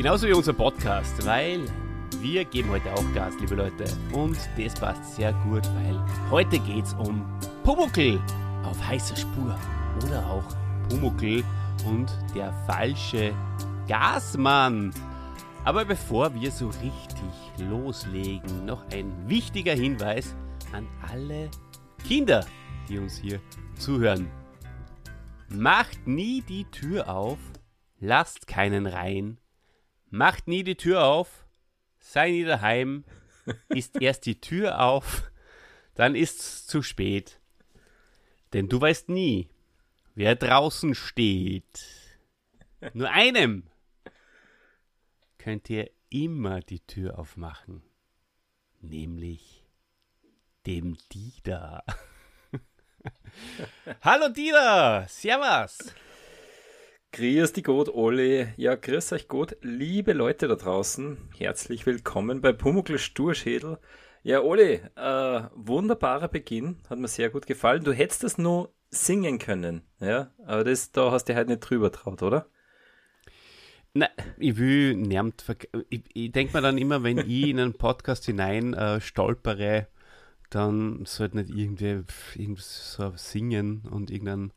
Genauso wie unser Podcast, weil wir geben heute auch Gas, liebe Leute. Und das passt sehr gut, weil heute geht's um Pumuckl auf heißer Spur. Oder auch Pumuckl und der falsche Gasmann. Aber bevor wir so richtig loslegen, noch ein wichtiger Hinweis an alle Kinder, die uns hier zuhören. Macht nie die Tür auf, lasst keinen rein. Macht nie die Tür auf, sei nie daheim. Ist erst die Tür auf, dann ist's zu spät. Denn du weißt nie, wer draußen steht. Nur einem könnt ihr immer die Tür aufmachen, nämlich dem Dieter. Hallo Dieter, servus. Grüß die Gott, Olli. Ja, grüß euch Gott, liebe Leute da draußen. Herzlich willkommen bei Pumuckl Sturschädel. Ja, Olli, äh, wunderbarer Beginn, hat mir sehr gut gefallen. Du hättest das nur singen können, ja, aber das, da hast du halt nicht drüber traut, oder? Na, ich will niemand ich, ich denke mir dann immer, wenn ich in einen Podcast hinein äh, stolpere, dann sollte nicht irgendwie, irgendwie so singen und irgendeinen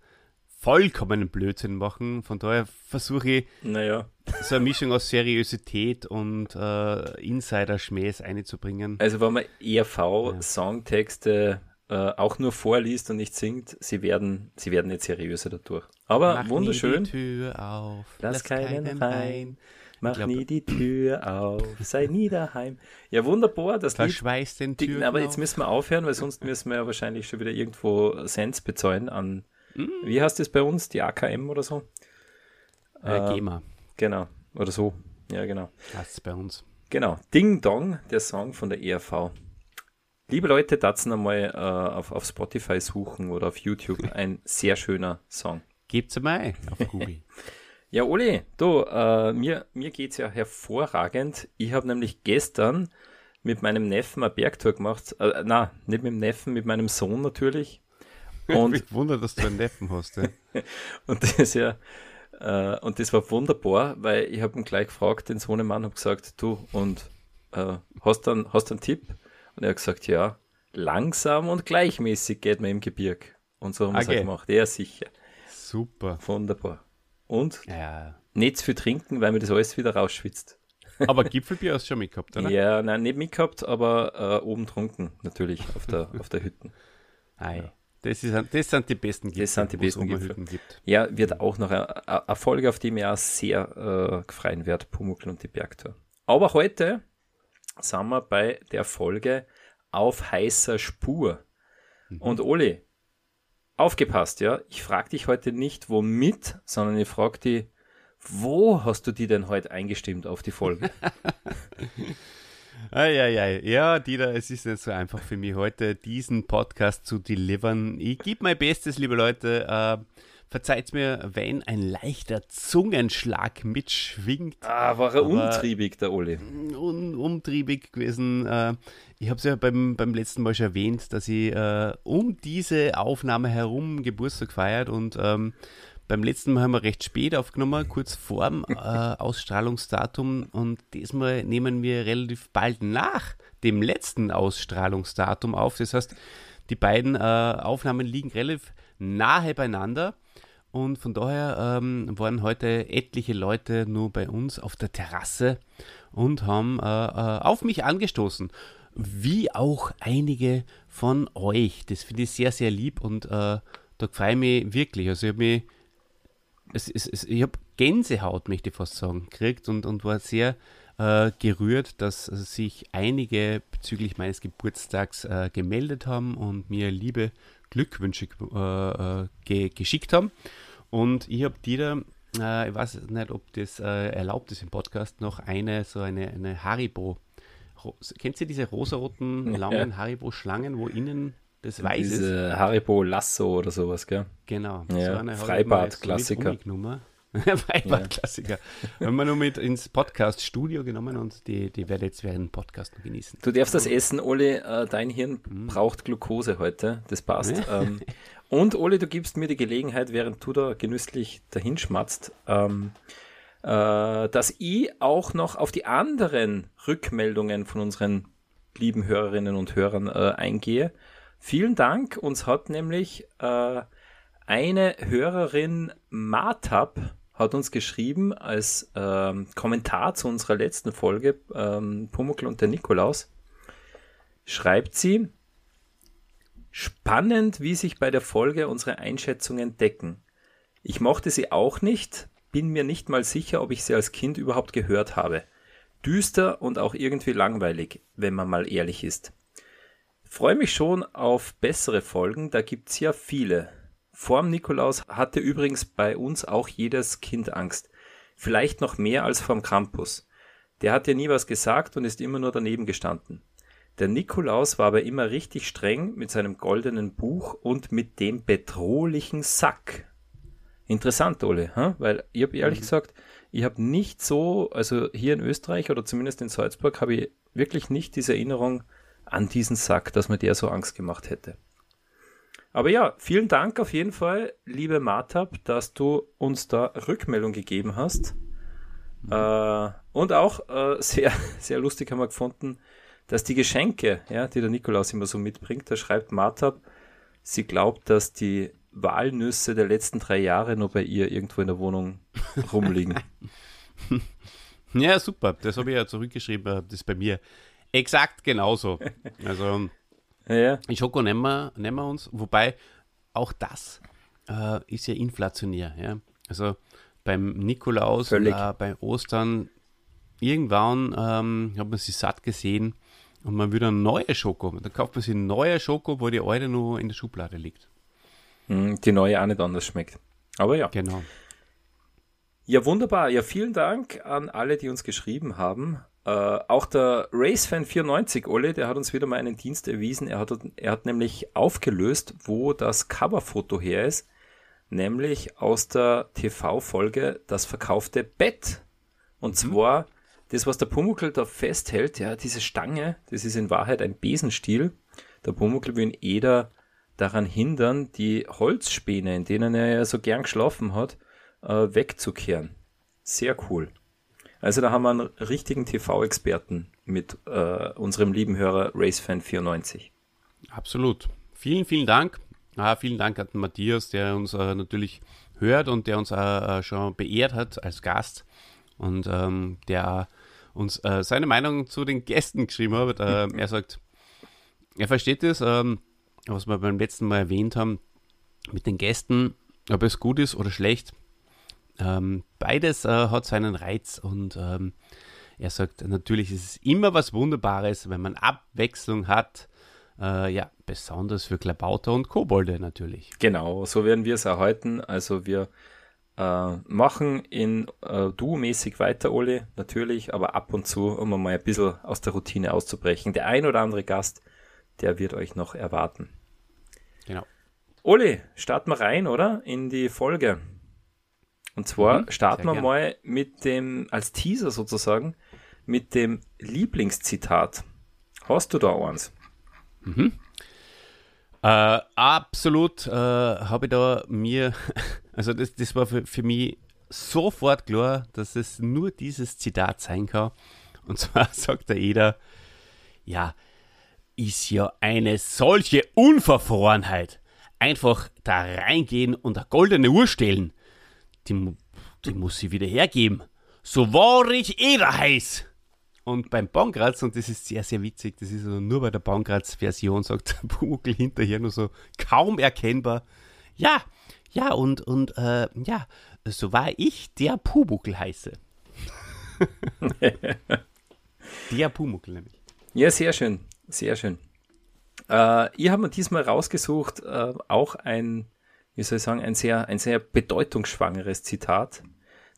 vollkommenen Blödsinn machen. Von daher versuche ich naja. so eine Mischung aus Seriosität und äh, Insider-Schmähs einzubringen. Also wenn man ERV-Songtexte äh, auch nur vorliest und nicht singt, sie werden, sie werden nicht seriöser dadurch. Aber Mach wunderschön. Nie die Tür auf, Lass, lass keinen keinen rein. rein. Mach glaub- nie die Tür auf, sei nie daheim. Ja, wunderbar, das Lied. Verschweiß den Türen aber jetzt müssen wir aufhören, weil sonst müssen wir ja wahrscheinlich schon wieder irgendwo Cents bezahlen an, wie heißt das bei uns, die AKM oder so? äh, GEMA, Genau, oder so. Ja, genau. das ist bei uns. Genau, Ding Dong, der Song von der ERV. Liebe Leute, dazu einmal äh, auf, auf Spotify suchen oder auf YouTube. Ein sehr schöner Song. Gebt's mal ein auf Google. Ja, Oli, du, äh, mir, mir geht's ja hervorragend. Ich habe nämlich gestern mit meinem Neffen eine Bergtour gemacht. Äh, na, nicht mit dem Neffen, mit meinem Sohn natürlich. Und, Mich wundert, dass du einen Neffen hast. Ja. und das ist ja, äh, und das war wunderbar, weil ich habe ihn gleich gefragt, den Sohnemann, habe gesagt, du, und äh, hast du einen, hast einen Tipp? Und er hat gesagt, ja, langsam und gleichmäßig geht man im Gebirg. Und so haben wir es Okay. auch gemacht. Ja, sicher. Super. Wunderbar. Und Ja. nicht zu viel trinken, weil mir das alles wieder rausschwitzt. Aber Gipfelbier hast du schon mitgehabt, oder? Ja, nein, nicht mitgehabt, aber äh, oben trunken, natürlich, auf der, auf der Hütte. Ei. Das, ist, das sind die besten Gipfel, sind die besten Gipfel. Gibt. Ja, wird auch noch eine, eine Folge, auf die mir auch sehr äh, gefreien wird, Pumuckl und die Bergtour. Aber heute sind wir bei der Folge auf heißer Spur. Und Oli, aufgepasst, ja, ich frage dich heute nicht womit, sondern ich frage dich, wo hast du die denn heute eingestimmt auf die Folge? Eieiei. Ja, Dieter, es ist nicht so einfach für mich heute, diesen Podcast zu delivern. Ich gebe mein Bestes, liebe Leute. Äh, verzeiht mir, wenn ein leichter Zungenschlag mitschwingt. ah, war er untriebig, der Oli. un umtriebig gewesen. Äh, ich habe es ja beim, beim letzten Mal schon erwähnt, dass ich äh, um diese Aufnahme herum Geburtstag feiert und ähm, beim letzten Mal haben wir recht spät aufgenommen, kurz vorm äh, Ausstrahlungsdatum und diesmal nehmen wir relativ bald nach dem letzten Ausstrahlungsdatum auf. Das heißt, die beiden äh, Aufnahmen liegen relativ nahe beieinander. Und von daher ähm, waren heute etliche Leute nur bei uns auf der Terrasse und haben äh, äh, auf mich angestoßen. Wie auch einige von euch. Das finde ich sehr, sehr lieb und äh, da freue ich mich wirklich. Also ich habe mich, es, es, es, ich habe Gänsehaut, möchte ich fast sagen, gekriegt und, und war sehr äh, gerührt, dass sich einige bezüglich meines Geburtstags äh, gemeldet haben und mir liebe Glückwünsche äh, äh, ge geschickt haben. Und ich habe dir, äh, ich weiß nicht, ob das äh, erlaubt ist im Podcast, noch eine, so eine, eine Haribo. Ro Kennt ihr diese rosaroten, langen Haribo-Schlangen, wo innen das weiß? Diese Haribo Lasso oder sowas, gell? Genau. Ja, eine so mit Klassiker. Honiggenommen. Freibad-Klassiker. Ja. Haben wir nur mit ins Podcast-Studio genommen und die, die werde jetzt während Podcast genießen. Du darfst das essen, Oli. Äh, dein Hirn mhm. braucht Glukose heute. Das passt. ähm, und Oli, du gibst mir die Gelegenheit, während du da genüsslich dahinschmatzt, ähm, äh, dass ich auch noch auf die anderen Rückmeldungen von unseren lieben Hörerinnen und Hörern äh, eingehe. Vielen Dank. Uns hat nämlich äh, eine Hörerin Martab hat uns geschrieben als ähm, Kommentar zu unserer letzten Folge, ähm, Pumuckl und der Nikolaus, schreibt sie, spannend, wie sich bei der Folge unsere Einschätzungen decken. Ich mochte sie auch nicht, bin mir nicht mal sicher, ob ich sie als Kind überhaupt gehört habe. Düster und auch irgendwie langweilig, wenn man mal ehrlich ist. Freue mich schon auf bessere Folgen, da gibt's ja viele. Vorm Nikolaus hatte übrigens bei uns auch jedes Kind Angst. Vielleicht noch mehr als vorm Krampus. Der hat ja nie was gesagt und ist immer nur daneben gestanden. Der Nikolaus war aber immer richtig streng mit seinem goldenen Buch und mit dem bedrohlichen Sack. Interessant, Ole, hm? weil ich habe ehrlich mhm. gesagt, ich habe nicht so, also hier in Österreich oder zumindest in Salzburg, habe ich wirklich nicht diese Erinnerung an diesen Sack, dass mir der so Angst gemacht hätte. Aber ja, vielen Dank auf jeden Fall, liebe Martab, dass du uns da Rückmeldung gegeben hast. Mhm. Äh, und auch äh, sehr, sehr lustig haben wir gefunden, dass die Geschenke, ja, die der Nikolaus immer so mitbringt, da schreibt Martab, sie glaubt, dass die Walnüsse der letzten drei Jahre nur bei ihr irgendwo in der Wohnung rumliegen. ja, super. Das habe ich ja zurückgeschrieben. Das ist bei mir exakt genauso. Also ja. In Schoko nehmen wir, nehmen wir uns, wobei auch das äh, ist ja inflationär. Ja? Also beim Nikolaus oder bei Ostern, irgendwann ähm, hat man sich satt gesehen und man will eine neue Schoko. Dann kauft man sich eine neue Schoko, wo die alte nur in der Schublade liegt. Hm, die neue auch nicht anders schmeckt. Aber ja. Genau. Ja, wunderbar. Ja, vielen Dank an alle, die uns geschrieben haben. Äh, auch der RaceFan94, Olle, der hat uns wieder mal einen Dienst erwiesen. Er hat, er hat nämlich aufgelöst, wo das Coverfoto her ist. Nämlich aus der TV-Folge Das verkaufte Bett. Und mhm. zwar das, was der Pumuckl da festhält, ja, diese Stange, das ist in Wahrheit ein Besenstiel. Der Pumuckl will ihn Eder daran hindern, die Holzspäne, in denen er ja so gern geschlafen hat, äh, wegzukehren. Sehr cool. Also da haben wir einen richtigen TV-Experten mit äh, unserem lieben Hörer RaceFan94. Absolut. Vielen, vielen Dank. Ah, vielen Dank an Matthias, der uns äh, natürlich hört und der uns äh, schon beehrt hat als Gast und ähm, der uns äh, seine Meinung zu den Gästen geschrieben hat. Äh, er sagt, er versteht es, ähm, was wir beim letzten Mal erwähnt haben, mit den Gästen, ob es gut ist oder schlecht. Ähm, beides äh, hat seinen Reiz und ähm, er sagt, natürlich ist es immer was Wunderbares, wenn man Abwechslung hat. Äh, ja, besonders für Klabauter und Kobolde natürlich. Genau, so werden wir es erhalten. Also wir äh, machen in äh, Duo-mäßig weiter, Oli, natürlich, aber ab und zu, um mal ein bisschen aus der Routine auszubrechen. Der ein oder andere Gast, der wird euch noch erwarten. Genau. Oli, starten wir rein, oder? In die Folge. Und zwar mhm, starten wir mal mit dem, als Teaser sozusagen, mit dem Lieblingszitat. Hast du da eins? Mhm. Äh, absolut äh, habe ich da mir, also das, das war für, für mich sofort klar, dass es nur dieses Zitat sein kann. Und zwar sagt der Eder, ja, ist ja eine solche Unverfrorenheit. Einfach da reingehen und eine goldene Uhr stellen die, die muss sie wieder hergeben. So war ich Eder heiß. Und beim Bankratz, und das ist sehr, sehr witzig, das ist also nur bei der Bankratz-Version, sagt Pumuckl hinterher nur so kaum erkennbar. Ja, ja, und, und äh, ja, so war ich der Pumuckl heiße. der Pumuckl nämlich. Ja, sehr schön, sehr schön. Äh, ihr habt mir diesmal rausgesucht, äh, auch ein wie soll ich sagen, ein sehr, ein sehr bedeutungsschwangeres Zitat,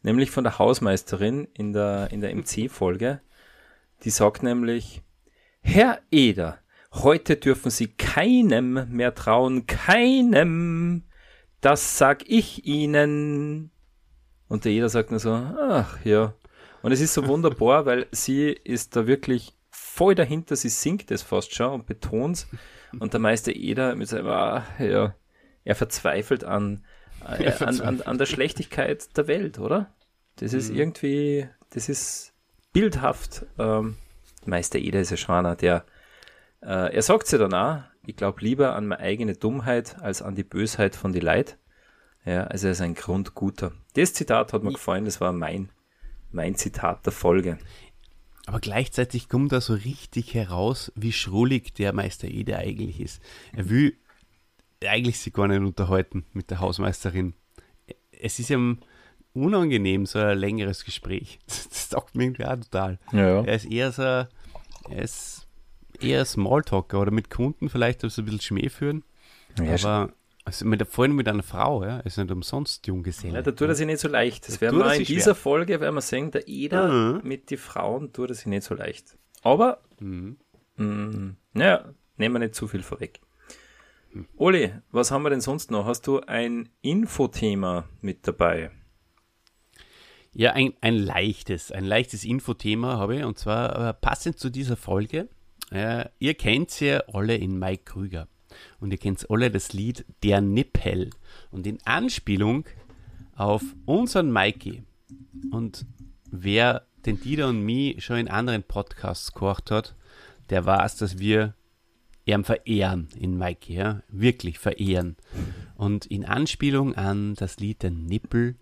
nämlich von der Hausmeisterin in der, in der MC-Folge. Die sagt nämlich, Herr Eder, heute dürfen Sie keinem mehr trauen, keinem. Das sag ich Ihnen. Und der jeder sagt nur so, ach ja. Und es ist so wunderbar, weil sie ist da wirklich voll dahinter, sie singt es fast schon und betont Und der Meister Eder mit seinem, ah, ja, er verzweifelt an, äh, an, an, an der Schlechtigkeit der Welt, oder? Das ist mhm. irgendwie, das ist bildhaft. Ähm, Meister Eder ist schon einer, der, äh, er sagt sie dann auch, ich glaube lieber an meine eigene Dummheit als an die Bösheit von die Leid. Ja, also er ist ein Grundguter. Das Zitat hat mir gefallen, das war mein, mein Zitat der Folge. Aber gleichzeitig kommt da so richtig heraus, wie schrullig der Meister Ede eigentlich ist. Er will eigentlich sich gar nicht unterhalten mit der Hausmeisterin. Es ist ihm unangenehm, so ein längeres Gespräch. Das taugt mir irgendwie auch total. Ja, ja. Er ist eher so, er ist eher Smalltalker oder mit Kunden vielleicht so ein bisschen Schmäh führen. Ja, aber also mit, vor allem mit einer Frau, ja, ist nicht umsonst Junggeselle. Ja, da tut er sich nicht so leicht. Das werden wir in dieser schwer. Folge, werden wir sehen, der Eder mhm. mit den Frauen tut er sich nicht so leicht. Aber, mhm. mh, mm, naja, nehmen wir nicht zu viel vorweg. Oli, was haben wir denn sonst noch? Hast du ein Infothema mit dabei? Ja, ein, ein leichtes, ein leichtes Infothema habe ich und zwar äh, passend zu dieser Folge. Äh, ihr kennt ja alle in Mike Krüger. Und ihr kennt alle das Lied Der Nippel. Und in Anspielung auf unseren Mikey. Und wer den Dieter und mich schon in anderen Podcasts gehört hat, der weiß, dass wir ihn verehren in Mikey, ja? wirklich verehren. Und in Anspielung an das Lied Der Nippel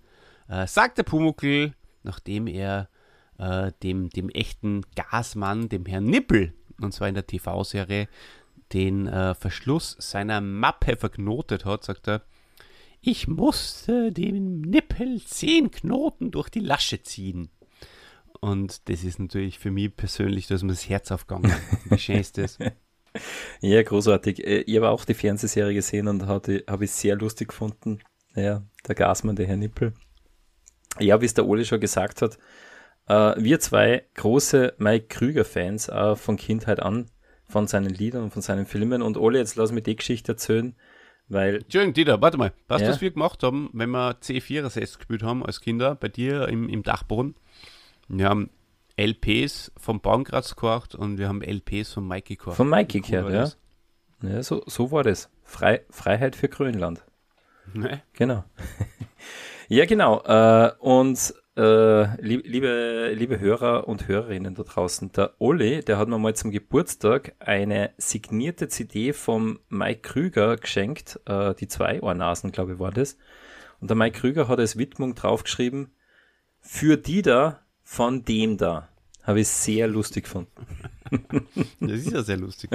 äh, sagt der Pumuckl, nachdem er äh, dem, dem echten Gasmann, dem Herrn Nippel, und zwar in der TV-Serie, den äh, Verschluss seiner Mappe verknotet hat, sagt er, ich musste dem Nippel zehn Knoten durch die Lasche ziehen. Und das ist natürlich für mich persönlich, dass mir das Herz aufgegangen Wie schön ist das? Ja, großartig. Äh, ich habe auch die Fernsehserie gesehen und habe ich sehr lustig gefunden. Ja, der Gasmann, der Herr Nippel. Ja, wie es der Ole schon gesagt hat, äh, wir zwei große Mike Krüger-Fans äh, von Kindheit an von seinen Liedern und von seinen Filmen. Und Ole, jetzt lass mich die Geschichte erzählen, weil. Entschuldigung, Dieter, warte mal. Du, ja? was wir gemacht haben, wenn wir C4-Sets gespielt haben als Kinder bei dir im, im Dachboden? Wir haben LPs vom Baumgraz gehört und wir haben LPs von Mikey gehört. Von Mikey gehört, ja. Ja, so, so war das. Frei, Freiheit für Grönland. Nee. Genau. ja, genau. Äh, und äh, liebe, liebe Hörer und Hörerinnen da draußen, der Olli, der hat mir mal zum Geburtstag eine signierte CD vom Mike Krüger geschenkt, äh, die zwei Ohrnasen, glaube ich, war das. Und der Mike Krüger hat als Widmung draufgeschrieben, für die da, von dem da. Habe ich sehr lustig gefunden. das ist ja sehr lustig.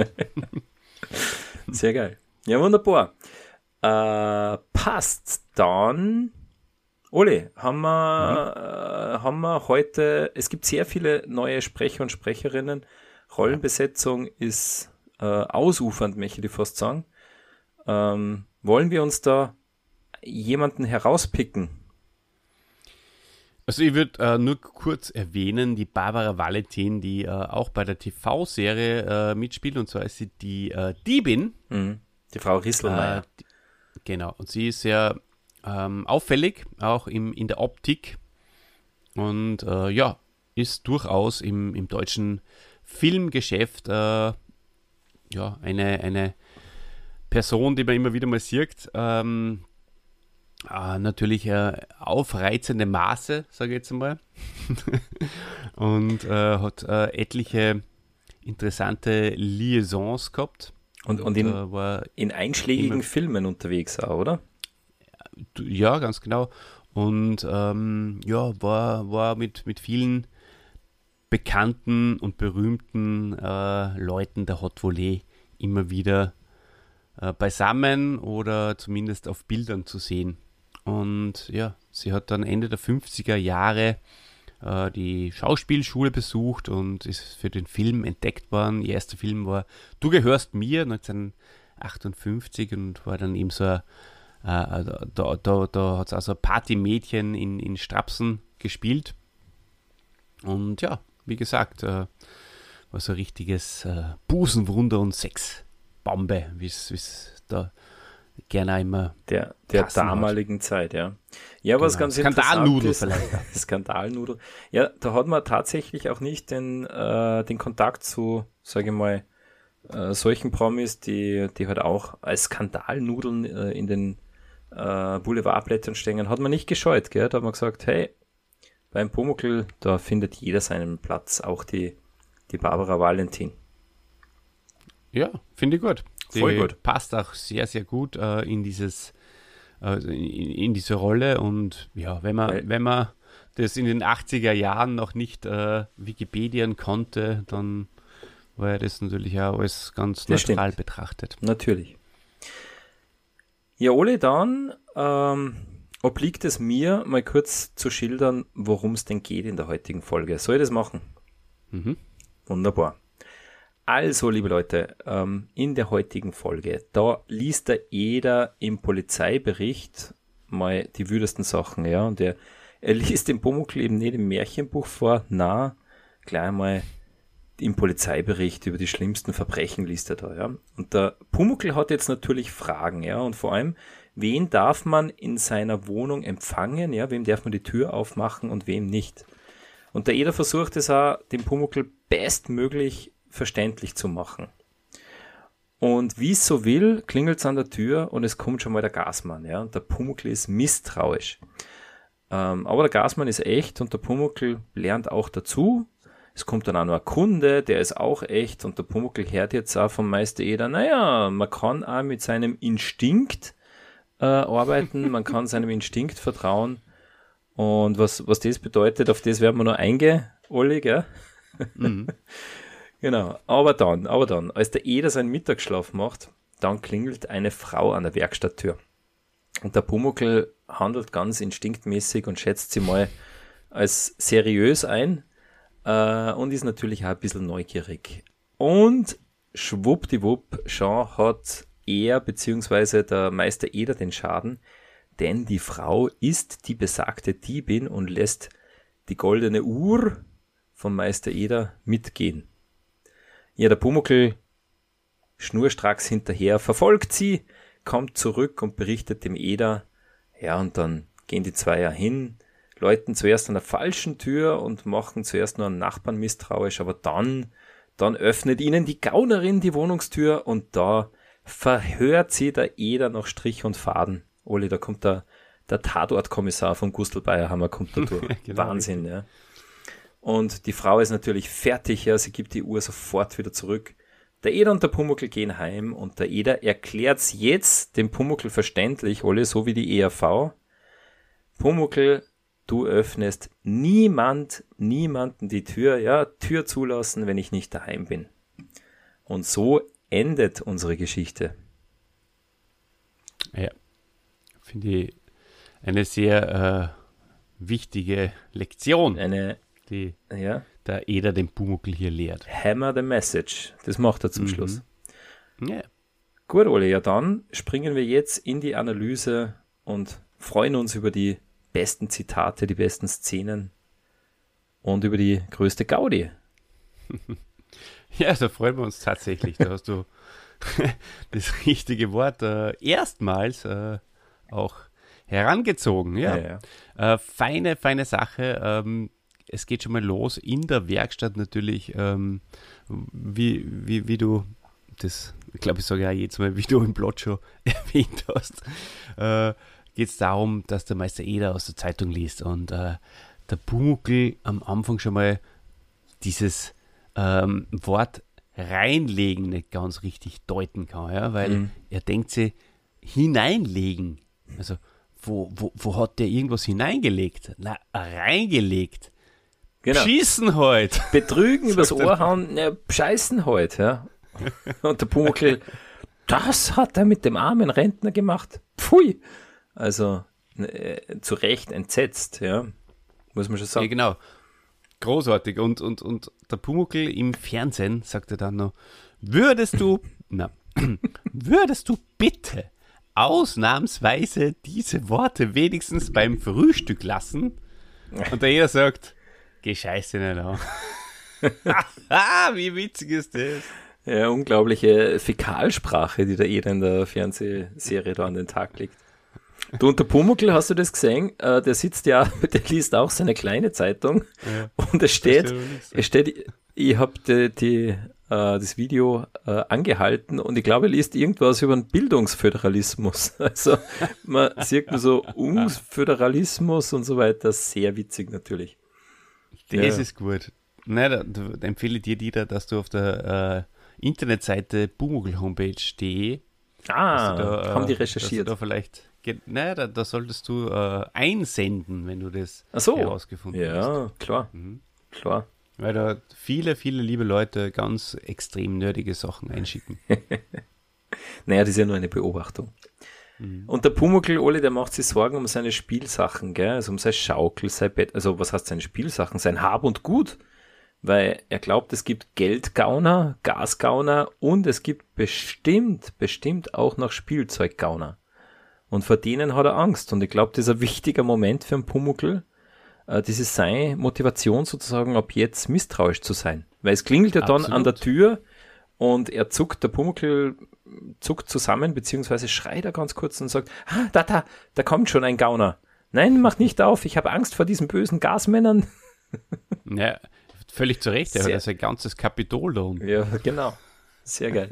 sehr geil. Ja, wunderbar. Äh, passt dann Ole, haben wir, mhm. äh, haben wir heute, es gibt sehr viele neue Sprecher und Sprecherinnen. Rollenbesetzung ist äh, ausufernd, möchte ich fast sagen. Ähm, wollen wir uns da jemanden herauspicken? Also ich würde äh, nur kurz erwähnen, die Barbara Valentin, die äh, auch bei der TV-Serie äh, mitspielt, und zwar ist sie die äh, Diebin. Mhm. Die Frau Risselmeier. Äh, genau, und sie ist sehr ähm, auffällig, auch im, in der Optik. Und äh, ja, ist durchaus im, im deutschen Filmgeschäft ja, eine, eine Person, die man immer wieder mal sieht. Ähm, äh, natürlich äh, aufreizende Maße, sage ich jetzt einmal. und äh, hat äh, etliche interessante Liaisons gehabt. Und, und, und in, äh, war in einschlägigen Filmen unterwegs auch, oder? ja, ganz genau. Und ähm, ja, war, war mit, mit vielen bekannten und berühmten äh, Leuten der Hot Volley immer wieder beisammen oder zumindest auf Bildern zu sehen. Und ja, sie hat dann Ende der 50er Jahre äh, die Schauspielschule besucht und ist für den Film entdeckt worden. Ihr erster Film war Du gehörst mir 1958 und war dann eben so äh, also da, da, da hat es also Partymädchen in, in Strapsen gespielt. Und ja, wie gesagt, äh, war so ein richtiges äh, Busenwunder und Sexbombe, wie es da gerne immer. Der, der damaligen hat. Zeit, ja. Ja, genau. was ganz Skandalnudel vielleicht. Skandalnudel. Ja, da hat man tatsächlich auch nicht den, äh, den Kontakt zu, sage ich mal, äh, solchen Promis, die, die halt auch als Skandalnudeln äh, in den äh, Boulevardblättern stehen, hat man nicht gescheut, gell? Da hat man gesagt, hey, beim Pumuckl, da findet jeder seinen Platz, auch die, die Barbara Valentin. Ja, finde ich gut. Die Voll gut. Passt auch sehr, sehr gut äh, in dieses äh, in, in, diese Rolle und ja, wenn man, wenn man das in den 80er Jahren noch nicht äh, Wikipedieren konnte, dann war das natürlich auch alles ganz neutral betrachtet. Natürlich. Ja, Ole, dann ähm, obliegt es mir, mal kurz zu schildern, worum es denn geht in der heutigen Folge. Soll ich das machen? Mhm. Wunderbar. Also, liebe Leute, ähm, in der heutigen Folge, da liest der Eder im Polizeibericht mal die wüdesten Sachen, ja, und er, er liest im Pumuckl eben nicht im Märchenbuch vor, na, gleich mal im Polizeibericht über die schlimmsten Verbrechen liest er da, ja. Und der Pumuckl hat jetzt natürlich Fragen, ja, und vor allem, wen darf man in seiner Wohnung empfangen, ja, wem darf man die Tür aufmachen und wem nicht. Und der Eder versucht es auch, dem Pumuckl bestmöglich verständlich zu machen. Und wie es so will, klingelt es an der Tür und es kommt schon mal der Gasmann, ja, und der Pumuckl ist misstrauisch. Ähm, aber der Gasmann ist echt und der Pumuckl lernt auch dazu es kommt dann auch noch ein Kunde, der ist auch echt und der Pumuckl hört jetzt auch vom Meister Eder, naja, man kann auch mit seinem Instinkt äh, arbeiten, man kann seinem Instinkt vertrauen und was, was das bedeutet, auf das werden wir noch eingehen, Olli, gell? Mhm. genau, aber dann, aber dann, als der Eder seinen Mittagsschlaf macht, dann klingelt eine Frau an der Werkstatttür. Und der Pumuckl handelt ganz instinktmäßig und schätzt sie mal als seriös ein äh, und ist natürlich auch ein bisschen neugierig. Und schwuppdiwupp, Jean hat er bzw. der Meister Eder den Schaden, denn die Frau ist die besagte Diebin und lässt die goldene Uhr vom Meister Eder mitgehen. Ja, der Pumuckl schnurstracks hinterher, verfolgt sie, kommt zurück und berichtet dem Eder. Ja, und dann gehen die Zweier hin, läuten zuerst an der falschen Tür und machen zuerst nur einen Nachbarn misstrauisch, aber dann, dann öffnet ihnen die Gaunerin die Wohnungstür und da verhört sie der Eder noch Strich und Faden. Oli, da kommt der, der Tatortkommissar von Gustl Bayerhammer kommt da durch. genau, Wahnsinn, ja. Und die Frau ist natürlich fertig, ja, sie gibt die Uhr sofort wieder zurück. Der Eder und der Pumuckl gehen heim und der Eder erklärt's jetzt dem Pumuckl verständlich, alle so wie die ERV. Pumuckl du öffnest niemand, niemanden die Tür, ja, Tür zulassen, wenn ich nicht daheim bin. Und so endet unsere Geschichte. Ja, finde ich eine sehr äh, wichtige Lektion, eine, die ja. der Eder den Pumuckl hier lehrt. Hammer the message, das macht er zum mhm. Schluss. Ja. Gut, Ole, ja dann springen wir jetzt in die Analyse und freuen uns über die besten Zitate, die besten Szenen und über die größte Gaudi. Ja, da freuen wir uns tatsächlich. Da hast du das richtige Wort äh, erstmals äh, auch herangezogen. Ja, ja, ja. Äh, feine, feine Sache. Ähm, es geht schon mal los in der Werkstatt natürlich, ähm, wie, wie, wie du das, ich glaube, ich sage ja jetzt mal, wie du im Plot schon erwähnt hast. Äh, geht es darum, dass der Meister Eder aus der Zeitung liest und äh, der Pumuckl am Anfang schon mal dieses ähm, Wort reinlegen nicht ganz richtig deuten kann, ja, weil mhm. er denkt sich hineinlegen. Also, wo, wo, wo hat der irgendwas hineingelegt? Na, reingelegt. Genau. Schießen halt. Betrügen, übers Ohr hauen, ja, scheißen halt, ja. Und der Pumuckl, das hat er mit dem armen Rentner gemacht. Pfui. Also äh, zu Recht entsetzt, ja. Muss man schon sagen. Ja, genau. Großartig. Und, und, und der Pumuckl im Fernsehen sagte dann noch, würdest du, na, würdest du bitte ausnahmsweise diese Worte wenigstens beim Frühstück lassen? Und der jeder sagt, geh scheiße nicht an. wie witzig ist das? Ja, unglaubliche Fäkalsprache, die der Eder in der Fernsehserie da an den Tag legt. Du und der Pumuckl, hast du das gesehen? Äh, der sitzt ja, der liest auch seine kleine Zeitung ja, und es steht, es steht, ich habe die, die äh, das Video äh, angehalten und ich glaube, er liest irgendwas über den Bildungsföderalismus. Also man sieht man so Ungsföderalismus und so weiter, sehr witzig natürlich. Das ja. ist gut. Nein, da, da, empfehle ich dir, Dieter, dass du auf der äh, Internetseite bumugel-homepage.de Ah, da, haben die recherchiert. da vielleicht naja, da, da, solltest du äh, einsenden, wenn du das so. herausgefunden ja, hast. Ja, klar. Mhm. Klar. Weil da viele, viele liebe Leute ganz extrem nerdige Sachen einschicken. naja, das ist ja nur eine Beobachtung. Mhm. Und der Pumuckl, Oli, der macht sich Sorgen um seine Spielsachen, gell? Also um sein Schaukel, sein Bett, also was heißt seine Spielsachen? Sein Hab und Gut. Weil er glaubt, es gibt Geldgauner, Gasgauner und es gibt bestimmt, bestimmt auch noch Spielzeuggauner. Und vor denen hat er Angst. Und ich glaube, das ist ein wichtiger Moment für einen Pumuckl. Äh, das ist seine Motivation sozusagen, ab jetzt misstrauisch zu sein. Weil es klingelt ja Absolut. dann an der Tür und er zuckt, der Pumuckl zuckt zusammen, beziehungsweise schreit er ganz kurz und sagt, ah, da, da, da kommt schon ein Gauner. Nein, mach nicht auf, ich habe Angst vor diesen bösen Gasmännern. Ja, völlig zu Recht, er hat ja sein ganzes Kapitol da unten. Ja, genau. Sehr geil.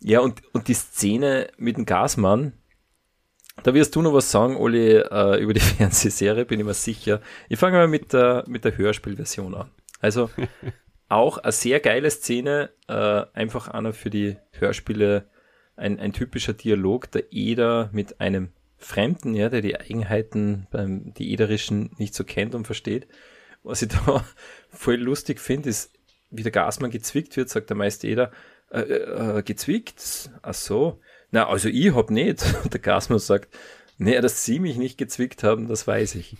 ja, und, und die Szene mit dem Gasmann, da wirst du noch was sagen, Oli, äh, über die Fernsehserie, bin ich mir sicher. Ich fange mal mit der, mit der Hörspielversion an. Also auch eine sehr geile Szene, äh, einfach einer für die Hörspiele, ein, ein typischer Dialog, der Eder mit einem Fremden, ja, der die Eigenheiten beim die Ederischen nicht so kennt und versteht. Was ich da voll lustig finde, ist, wie der Gasmann gezwickt wird, sagt der Meister Eder, äh, äh, äh gezwickt? Ach so. Na, also ich hab nicht. Und der Gasmann sagt, nee, dass sie mich nicht gezwickt haben, das weiß ich.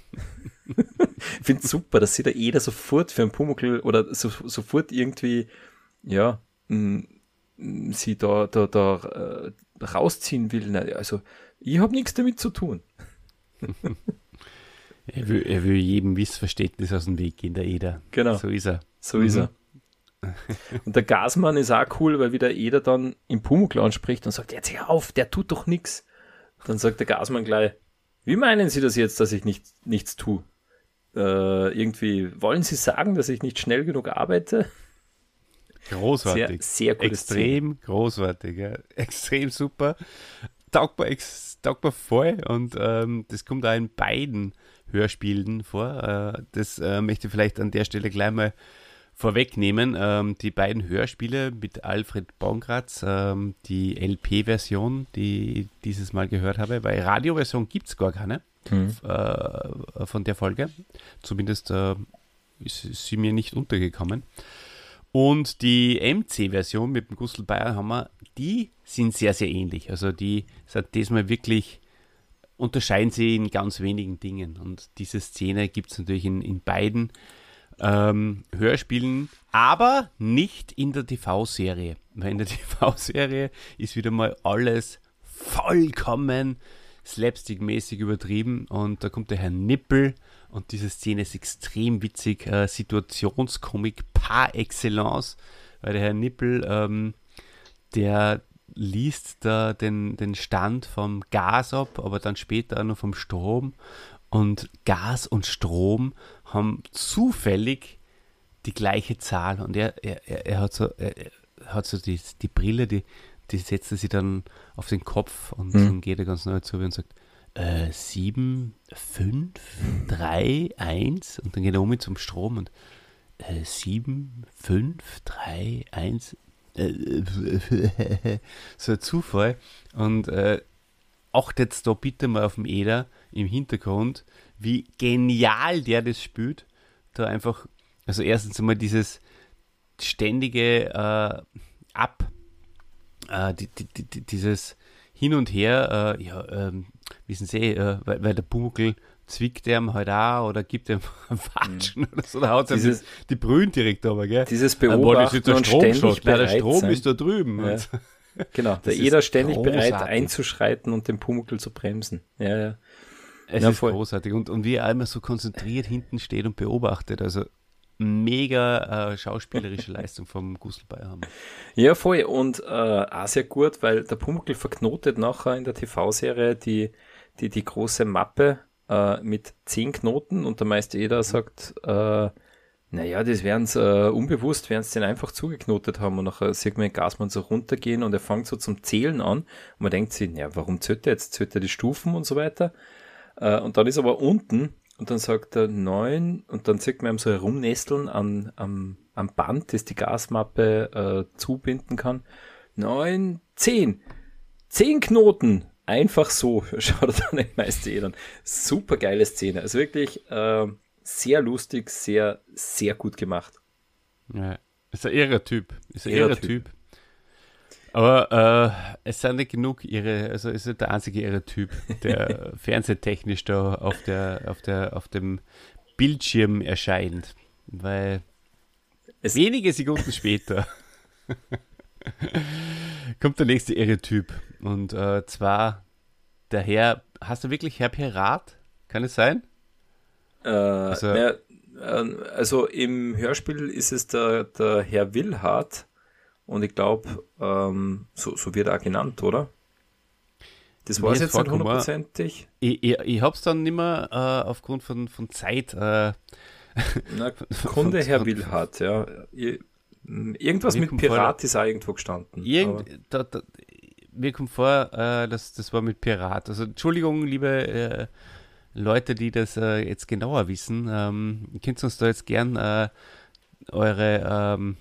ich finde super, dass sie da jeder sofort für einen Pumuckl oder so, sofort irgendwie, ja, sie da, da, da äh, rausziehen will. Also, ich habe nichts damit zu tun. er, will, er will jedem Missverständnis aus dem Weg gehen, der Eder. Genau. So ist er. So mhm. ist er. Und der Gasmann ist auch cool, weil wieder Eder dann im Pumuckl anspricht und sagt, jetzt hör auf, der tut doch nichts. Dann sagt der Gasmann gleich, wie meinen Sie das jetzt, dass ich nicht, nichts tue? Äh, irgendwie, wollen Sie sagen, dass ich nicht schnell genug arbeite? Großartig. Sehr, sehr gut. Extrem Szene. großartig, ja. extrem super. Taugbar, ex, taugbar voll und ähm, das kommt auch in beiden Hörspielen vor. Äh, das äh, möchte ich vielleicht an der Stelle gleich mal vorwegnehmen. Ähm, die beiden Hörspiele mit Alfred Bongratz, ähm, die LP-Version, die ich dieses Mal gehört habe, weil Radioversion gibt es gar keine mhm. äh, von der Folge. Zumindest äh, ist, sie mir nicht untergekommen. Und die MC-Version mit dem Gustl Bayerhammer, die sind sehr, sehr ähnlich. Also die sind diesmal wirklich unterscheiden sie in ganz wenigen Dingen. Und diese Szene gibt es natürlich in, in beiden ähm, Hörspielen, aber nicht in der TV-Serie. Weil in der TV-Serie ist wieder mal alles vollkommen slapstick-mäßig übertrieben. Und da kommt der Herr Nippel. Und diese Szene ist extrem witzig, äh, Situationskomik par excellence, weil der Herr Nippel, ähm, der liest da den, den Stand vom Gas ab, aber dann später auch noch vom Strom. Und Gas und Strom haben zufällig die gleiche Zahl. Und er, er, er hat so, er, hat so die, die Brille, die, die setzt er sich dann auf den Kopf und mhm. dann geht er ganz neu zu und sagt, äh, 7, 5, 3, 1 und dann geht er um zum Strom und äh, 7, 5, 3, 1 so ein Zufall und äh, achtet da bitte mal auf den Eder im Hintergrund, wie genial der das spielt. Da einfach, also erstens einmal dieses ständige äh, Ab, äh, die, die, die, dieses Hin und Her, äh, ja, ähm, wissen Sie, äh, weil, weil der Pumuckl zwickt ihm halt auch oder gibt ihm Watschen mhm. oder so, da haut ihm die Brühen direkt aber, gell? Dieses Beobachten und ständig bereit Der Strom sein. ist da drüben. Ja. Genau, der Eder ständig großartig. bereit einzuschreiten und den Pumuckl zu bremsen. Ja, ja. Es ja, ist voll. großartig. Und, und wie er einmal so konzentriert hinten steht und beobachtet. Also mega äh, schauspielerische Leistung vom Gustl haben. Ja, voll. Und äh, auch sehr gut, weil der Pumuckl verknotet nachher in der TV-Serie die, die, die große Mappe äh, mit zehn Knoten und der Meister Eder sagt, äh, naja, das werden sie äh, unbewusst, werden sie den einfach zugeknotet haben und nachher sieht man den Gasmann so runtergehen und er fängt so zum Zählen an und man denkt sich, ja, warum zählt er jetzt? Zählt er die Stufen und so weiter? Äh, und dann ist aber unten und dann sagt er neun und dann sieht man ihm so herumnesteln an, am, am Band, das die Gasmappe äh, zubinden kann. Neun, zehn. Zehn Knoten. Einfach so, schaut er dann Meister Eder an. Super geile Szene. Also wirklich, äh, sehr lustig, sehr, sehr gut gemacht. Ja, ist ein irrer Typ. Ist ein irrer, typ. typ. Aber äh, es sind nicht genug ihre, also ist nicht der einzige ihre Typ, der fernsehtechnisch da auf der, auf der, auf dem Bildschirm erscheint. Weil es wenige Sekunden später kommt der nächste irre Typ. Und äh, zwar der Herr, hast du wirklich Herr Pirat? Kann es sein? Äh, also, na, äh, also im Hörspiel ist es der, der Herr Willhardt und ich glaube, ähm, so, so wird er auch genannt, oder? Das war jetzt nicht hundertprozentig. Ich, ich, ich habe es dann nicht mehr äh, aufgrund von, von Zeit. Äh, Na, Kunde Herr Willhardt, ja. Irgendwas mit Pirat vor, ist auch irgendwo gestanden. Irgend, da, da, mir kommt vor, äh, dass das war mit Pirat. Also Entschuldigung, liebe äh, Leute, die das äh, jetzt genauer wissen, ähm, könnt uns da jetzt gern äh, eure ähm,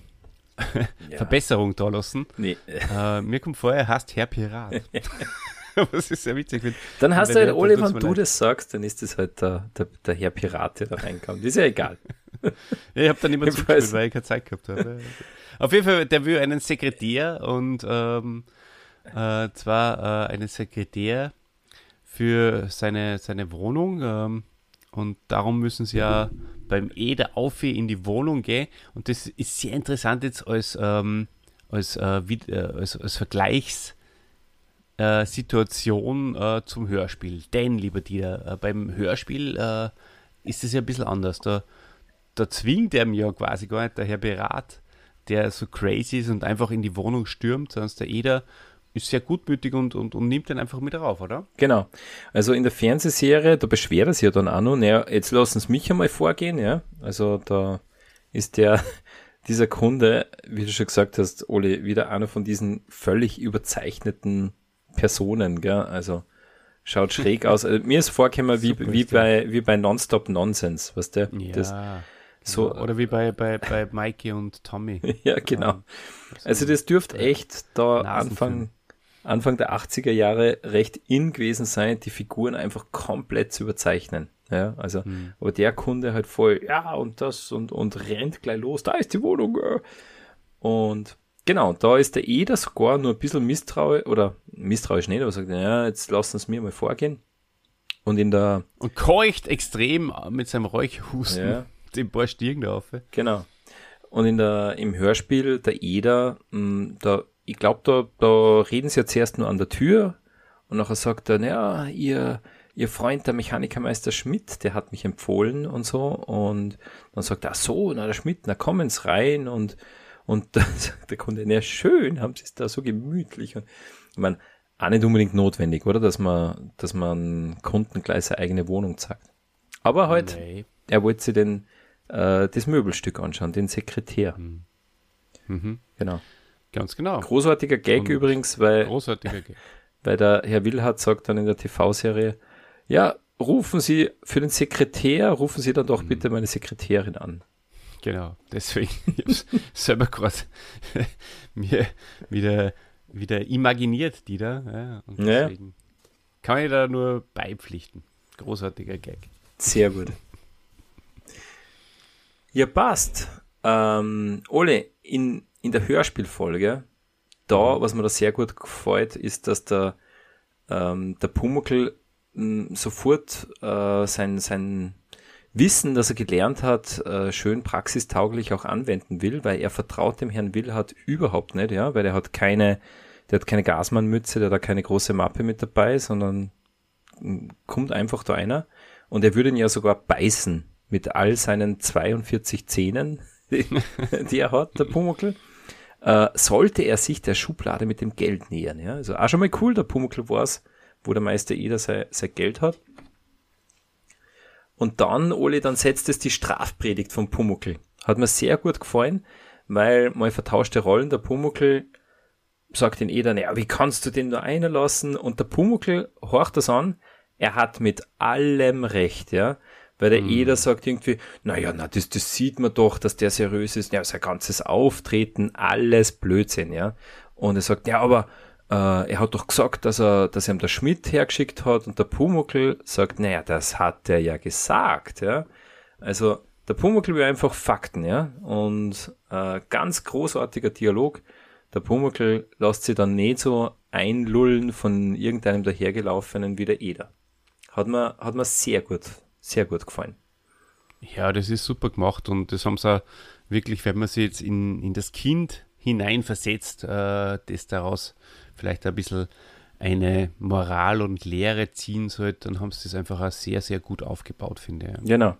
ja. Verbesserung da lassen. Nee. Äh, mir kommt vor, er heißt Herr Pirat. Was ist sehr witzig. Wenn, dann hast du halt, Ole, wenn du das sagst, dann ist das halt der, der, der Herr Pirat, der da reinkommt. Ist ja egal. ich habe dann immer zugespielt, weil ich keine Zeit gehabt habe. Auf jeden Fall, der will einen Sekretär und ähm, äh, zwar äh, einen Sekretär, für seine, seine Wohnung. Ähm, und darum müssen sie ja beim Eder Aufi in die Wohnung gehen. Und das ist sehr interessant jetzt als, ähm, als, äh, äh, als, als Vergleichssituation äh, zum Hörspiel. Denn, lieber Dieter, äh, beim Hörspiel äh, ist es ja ein bisschen anders. Da, da zwingt er mir ja quasi gar nicht der Herr Berat, der so crazy ist und einfach in die Wohnung stürmt, sondern der Eder ist sehr gutmütig und, und, und nimmt den einfach mit rauf, oder? Genau. Also in der Fernsehserie, da beschwert er sich ja dann auch noch, naja, jetzt lassen Sie mich einmal vorgehen, ja. Also da ist der, dieser Kunde, wie du schon gesagt hast, Oli, wieder einer von diesen völlig überzeichneten Personen, gell? Also schaut schräg aus. Also, mir ist vorgekommen wie, wie bei, wie bei Nonstop Nonsense, was der, ja. das, so, oder wie bei, bei, bei Mikey und Tommy. ja, genau. Also das dürfte echt da Anfang, Anfang der 80er Jahre recht in gewesen sein, die Figuren einfach komplett zu überzeichnen. Ja, also, hm. aber der Kunde halt voll, ja, und das und, und rennt gleich los, da ist die Wohnung. Und genau, da ist der Eder sogar nur ein bisschen misstrauisch, oder misstrauisch nicht, aber sagt, ja, jetzt lassen es mir mal vorgehen. Und in der. Und keucht extrem mit seinem Räuchhusten ja. den paar Stiegen da auf. Genau. Und in der, im Hörspiel, der Eder, mh, hm, da ich glaube, da, da reden sie ja zuerst nur an der Tür und nachher sagt er, ja, ihr, ihr Freund, der Mechanikermeister Schmidt, der hat mich empfohlen und so. Und dann sagt er, ach so, na, der Schmidt, na, kommen Sie rein. Und, und dann sagt der Kunde, na, schön, haben Sie es da so gemütlich. Und ich meine, auch nicht unbedingt notwendig, oder? Dass man, dass man Kunden gleich seine eigene Wohnung zeigt. Aber halt, nee. er wollte sich den, äh, das Möbelstück anschauen, den Sekretär. Mhm. Mhm. Genau. Ganz genau. Großartiger Gag Und übrigens, weil, großartiger Gag. weil der Herr Willhardt sagt dann in der TV-Serie, ja, rufen Sie für den Sekretär, rufen Sie dann doch mhm. bitte meine Sekretärin an. Genau, deswegen, ich selber gerade mir wieder, wieder imaginiert, die da. Ja, und deswegen ja. kann ich da nur beipflichten. Großartiger Gag. Sehr gut. Ja, passt. Ähm, Ole, in in der Hörspielfolge, da, mhm. was mir da sehr gut gefällt, ist, dass der, ähm, der Pumuckl hm, sofort äh, sein, sein Wissen, das er gelernt hat, äh, schön praxistauglich auch anwenden will, weil er vertraut dem Herrn Willhardt überhaupt nicht, ja, weil er hat keine, der hat keine Gasmannmütze, der hat da keine große Mappe mit dabei, sondern hm, kommt einfach da einer und er würde ihn ja sogar beißen, mit all seinen 42 Zähnen, die, die er hat, der Pumuckl, äh, sollte er sich der Schublade mit dem Geld nähern. Ja? Also auch schon mal cool, der Pumuckl weiß, wo der Meister Eder sein, sein Geld hat. Und dann, Oli, dann setzt es die Strafpredigt vom Pumuckl. Hat mir sehr gut gefallen, weil mal vertauschte Rollen, der Pumuckl sagt den Eder, ja, wie kannst du den nur einer lassen? Und der Pumuckl horcht das an, er hat mit allem recht, ja. Weil der mhm. Eder sagt irgendwie, naja, na, das, das sieht man doch, dass der seriös ist, ja, sein ganzes Auftreten, alles Blödsinn, ja. Und er sagt, ja, aber äh, er hat doch gesagt, dass er, dass er ihm der Schmidt hergeschickt hat und der Pumuckl sagt, naja, das hat er ja gesagt, ja. Also, der Pumuckl will einfach Fakten, ja. Und äh, ganz großartiger Dialog. Der Pumuckl lässt sich dann nicht so einlullen von irgendeinem dahergelaufenen wie der Eder. Hat mir, hat mir sehr gut, sehr gut gefallen. Ja, das ist super gemacht und das haben sie auch wirklich, wenn man sich jetzt in, in das Kind hineinversetzt, äh, das daraus vielleicht ein bisschen eine Moral und Lehre ziehen sollte, dann haben sie das einfach auch sehr, sehr gut aufgebaut, finde ich. Genau.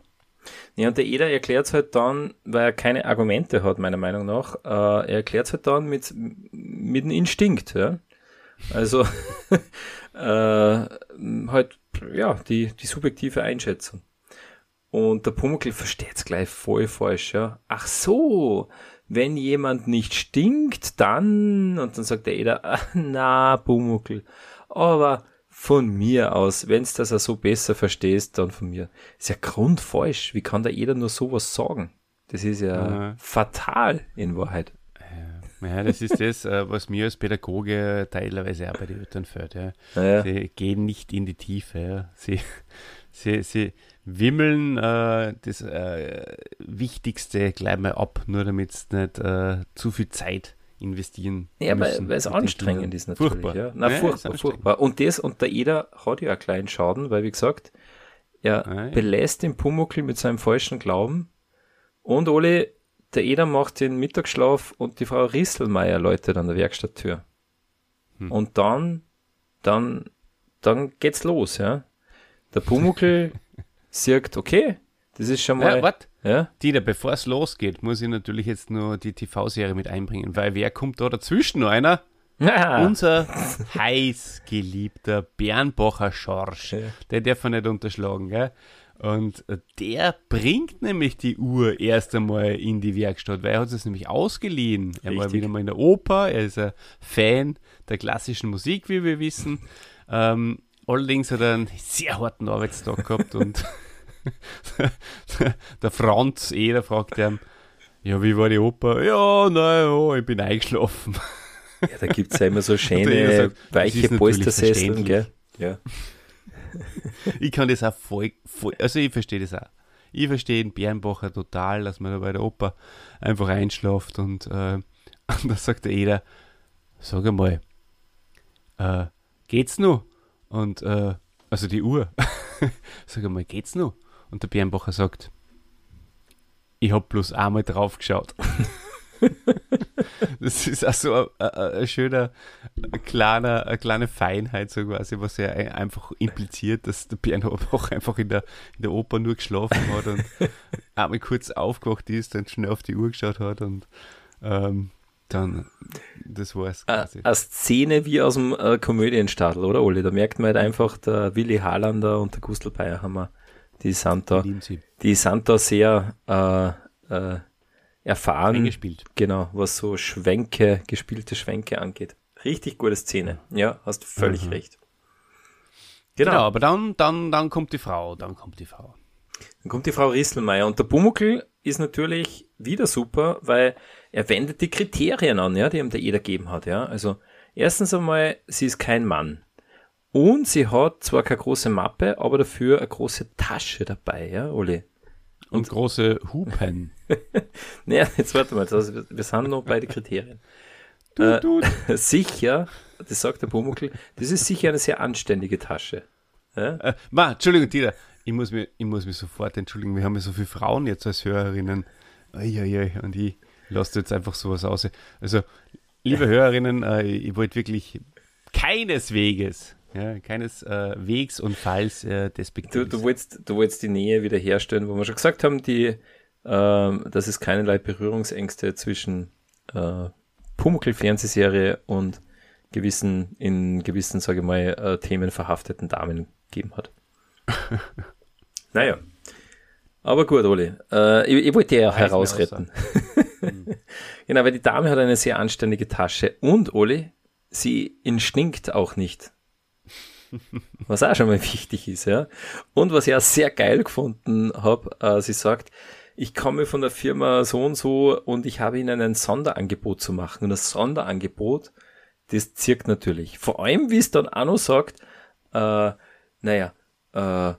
Ja, und der Eder erklärt es halt dann, weil er keine Argumente hat, meiner Meinung nach, äh, er erklärt es halt dann mit, mit einem Instinkt, ja. Also, äh, halt, ja, die, die subjektive Einschätzung. Und der Pumuckl versteht es gleich voll falsch, ja. Ach so, wenn jemand nicht stinkt, dann, und dann sagt der Eder, ah, na, Pumuckl, aber von mir aus, wenn's das auch so besser verstehst, dann von mir. Ist ja grundfalsch. Wie kann der Eder nur sowas sagen? Das ist ja, ja. fatal in Wahrheit. Ja, das ist das, äh, was mir als Pädagoge teilweise auch bei den Eltern fällt. Ja. Ja. Sie gehen nicht in die Tiefe. Sie, sie, sie wimmeln äh, das äh, Wichtigste gleich mal ab, nur damit sie nicht äh, zu viel Zeit investieren. Ja, müssen weil, es anstrengend ist natürlich. Furchtbar. Ja. Na, ja, furchtbar, furchtbar. Und das, und der Eder hat ja einen kleinen Schaden, weil wie gesagt, er ah, ja. belässt den Pumuckl mit seinem falschen Glauben und Ole, der Eder macht den Mittagsschlaf und die Frau Risselmeier läutet an der Werkstatttür. Hm. Und dann, dann, dann geht's los, ja. Der Pumuckl sagt, okay, das ist schon mal. Ja, warte. Ja? Dieter, bevor es losgeht, muss ich natürlich jetzt nur die TV-Serie mit einbringen, weil wer kommt da dazwischen? Noch einer? Ja. Unser heiß geliebter Bernbacher Schorsch. Ja. Der darf man nicht unterschlagen, gell? Und der bringt nämlich die Uhr erst einmal in die Werkstatt, weil er hat es nämlich ausgeliehen. Er Richtig. war wieder mal in der Oper, er ist ein Fan der klassischen Musik, wie wir wissen. Ähm, allerdings hat er einen sehr harten Arbeitstag gehabt und der Franz Eder fragt ihn, ja, wie war die Oper? Ja, naja, ich bin eingeschlafen. Ja, da gibt es ja immer so schöne, sagt, weiche Polstersesseln, gell? Ja. ich kann das auch voll, voll also ich verstehe das auch. Ich verstehe den Bernbacher total, dass man da bei der Oper einfach einschlaft und, äh, da sagt der Eder, sag einmal, äh, geht's noch? Und, äh, also die Uhr, sag einmal, geht's noch? Und der Bernbacher sagt, ich habe bloß einmal drauf geschaut. das ist also ein, ein, ein schöner, ein kleiner, eine kleine Feinheit, so quasi, was ja einfach impliziert, dass der Bernbacher einfach in der, in der Oper nur geschlafen hat und einmal kurz aufgewacht ist, dann schnell auf die Uhr geschaut hat und ähm, dann, das war's quasi. Eine Szene wie aus dem äh, Komödienstadel, oder Oli? Da merkt man halt einfach, der Willi Harlander und der Gustl Bayerhammer die sind da, die sind da sehr äh, äh, erfahren. Eingespielt. Genau, was so Schwenke, gespielte Schwenke angeht. Richtig gute Szene. Ja, hast völlig mhm. recht. Genau. genau. aber dann, dann, dann kommt die Frau, dann kommt die Frau. Dann kommt die Frau Risselmeier und der Bumuckel ist natürlich wieder super, weil er wendet die Kriterien an, ja, die ihm der Eder gegeben hat, ja. Also, erstens einmal, sie ist kein Mann. Und sie hat zwar keine große Mappe, aber dafür eine große Tasche dabei, ja, Uli? Und, und große Hupen. naja, jetzt warte mal, also wir sind noch bei den Kriterien. Du, du. Äh, sicher, das sagt der Pumuckl, das ist sicher eine sehr anständige Tasche. Ja? Äh, ma, Entschuldigung, Dieter, ich muss, mich, ich muss mich sofort entschuldigen, wir haben ja so viele Frauen jetzt als Hörerinnen. Uiuiui, und ich lasse jetzt einfach sowas aus. Also, liebe Hörerinnen, äh, ich wollte wirklich keinesweges Ja, keines äh, und Falls äh, despektives. Du, du, wolltest, du wolltest die Nähe wiederherstellen, wo wir schon gesagt haben, die, äh, dass es keinerlei Berührungsängste zwischen äh, Pumuckl-Fernsehserie und gewissen, in gewissen, sage ich mal, äh, Themen verhafteten Damen gegeben hat. naja. Aber gut, Oli. Äh, ich, ich wollte ja herausretten. genau, weil die Dame hat eine sehr anständige Tasche und, Oli, sie instinkt auch nicht. Was auch schon mal wichtig ist, ja. Und was ich auch sehr geil gefunden habe, äh, sie sagt, ich komme von der Firma so und so und ich habe ihnen ein Sonderangebot zu machen. Und das Sonderangebot, das zirkt natürlich. Vor allem, wie es dann auch noch sagt, äh, naja, äh,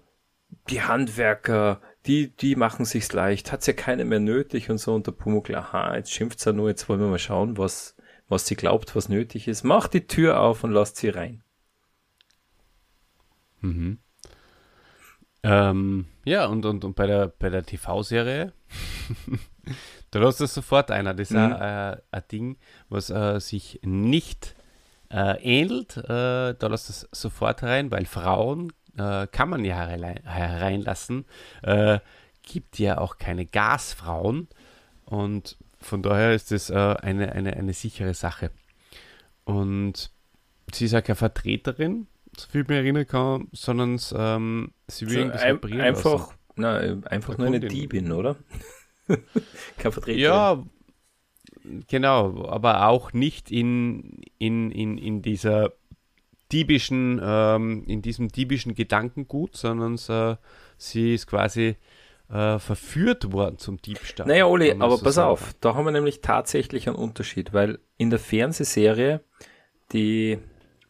die Handwerker, die, die machen sich's leicht, hat's ja keine mehr nötig und so. Und der Pumuckl, aha, jetzt schimpft's ja nur, jetzt wollen wir mal schauen, was, was sie glaubt, was nötig ist. Macht die Tür auf und lasst sie rein. Mhm. Ähm, ja, und, und, und bei der, bei der TV-Serie, da lässt es sofort einer. Das ist mhm. ein, ein Ding, was äh, sich nicht äh, ähnelt. Äh, da lässt es sofort rein, weil Frauen äh, kann man ja hereinlassen. Äh, gibt ja auch keine Gasfrauen. Und von daher ist das äh, eine, eine, eine sichere Sache. Und sie ist ja keine Vertreterin so viel mehr erinnern kann, sondern ähm, sie will so, ein, ein einfach, na, einfach nur eine Diebin, oder? Kein Vertreter. Ja, genau, aber auch nicht in, in, in, in dieser diebischen, ähm, in diesem diebischen Gedankengut, sondern äh, sie ist quasi äh, verführt worden zum Diebstahl. Naja, Oli, aber so pass sagen. auf, da haben wir nämlich tatsächlich einen Unterschied, weil in der Fernsehserie, die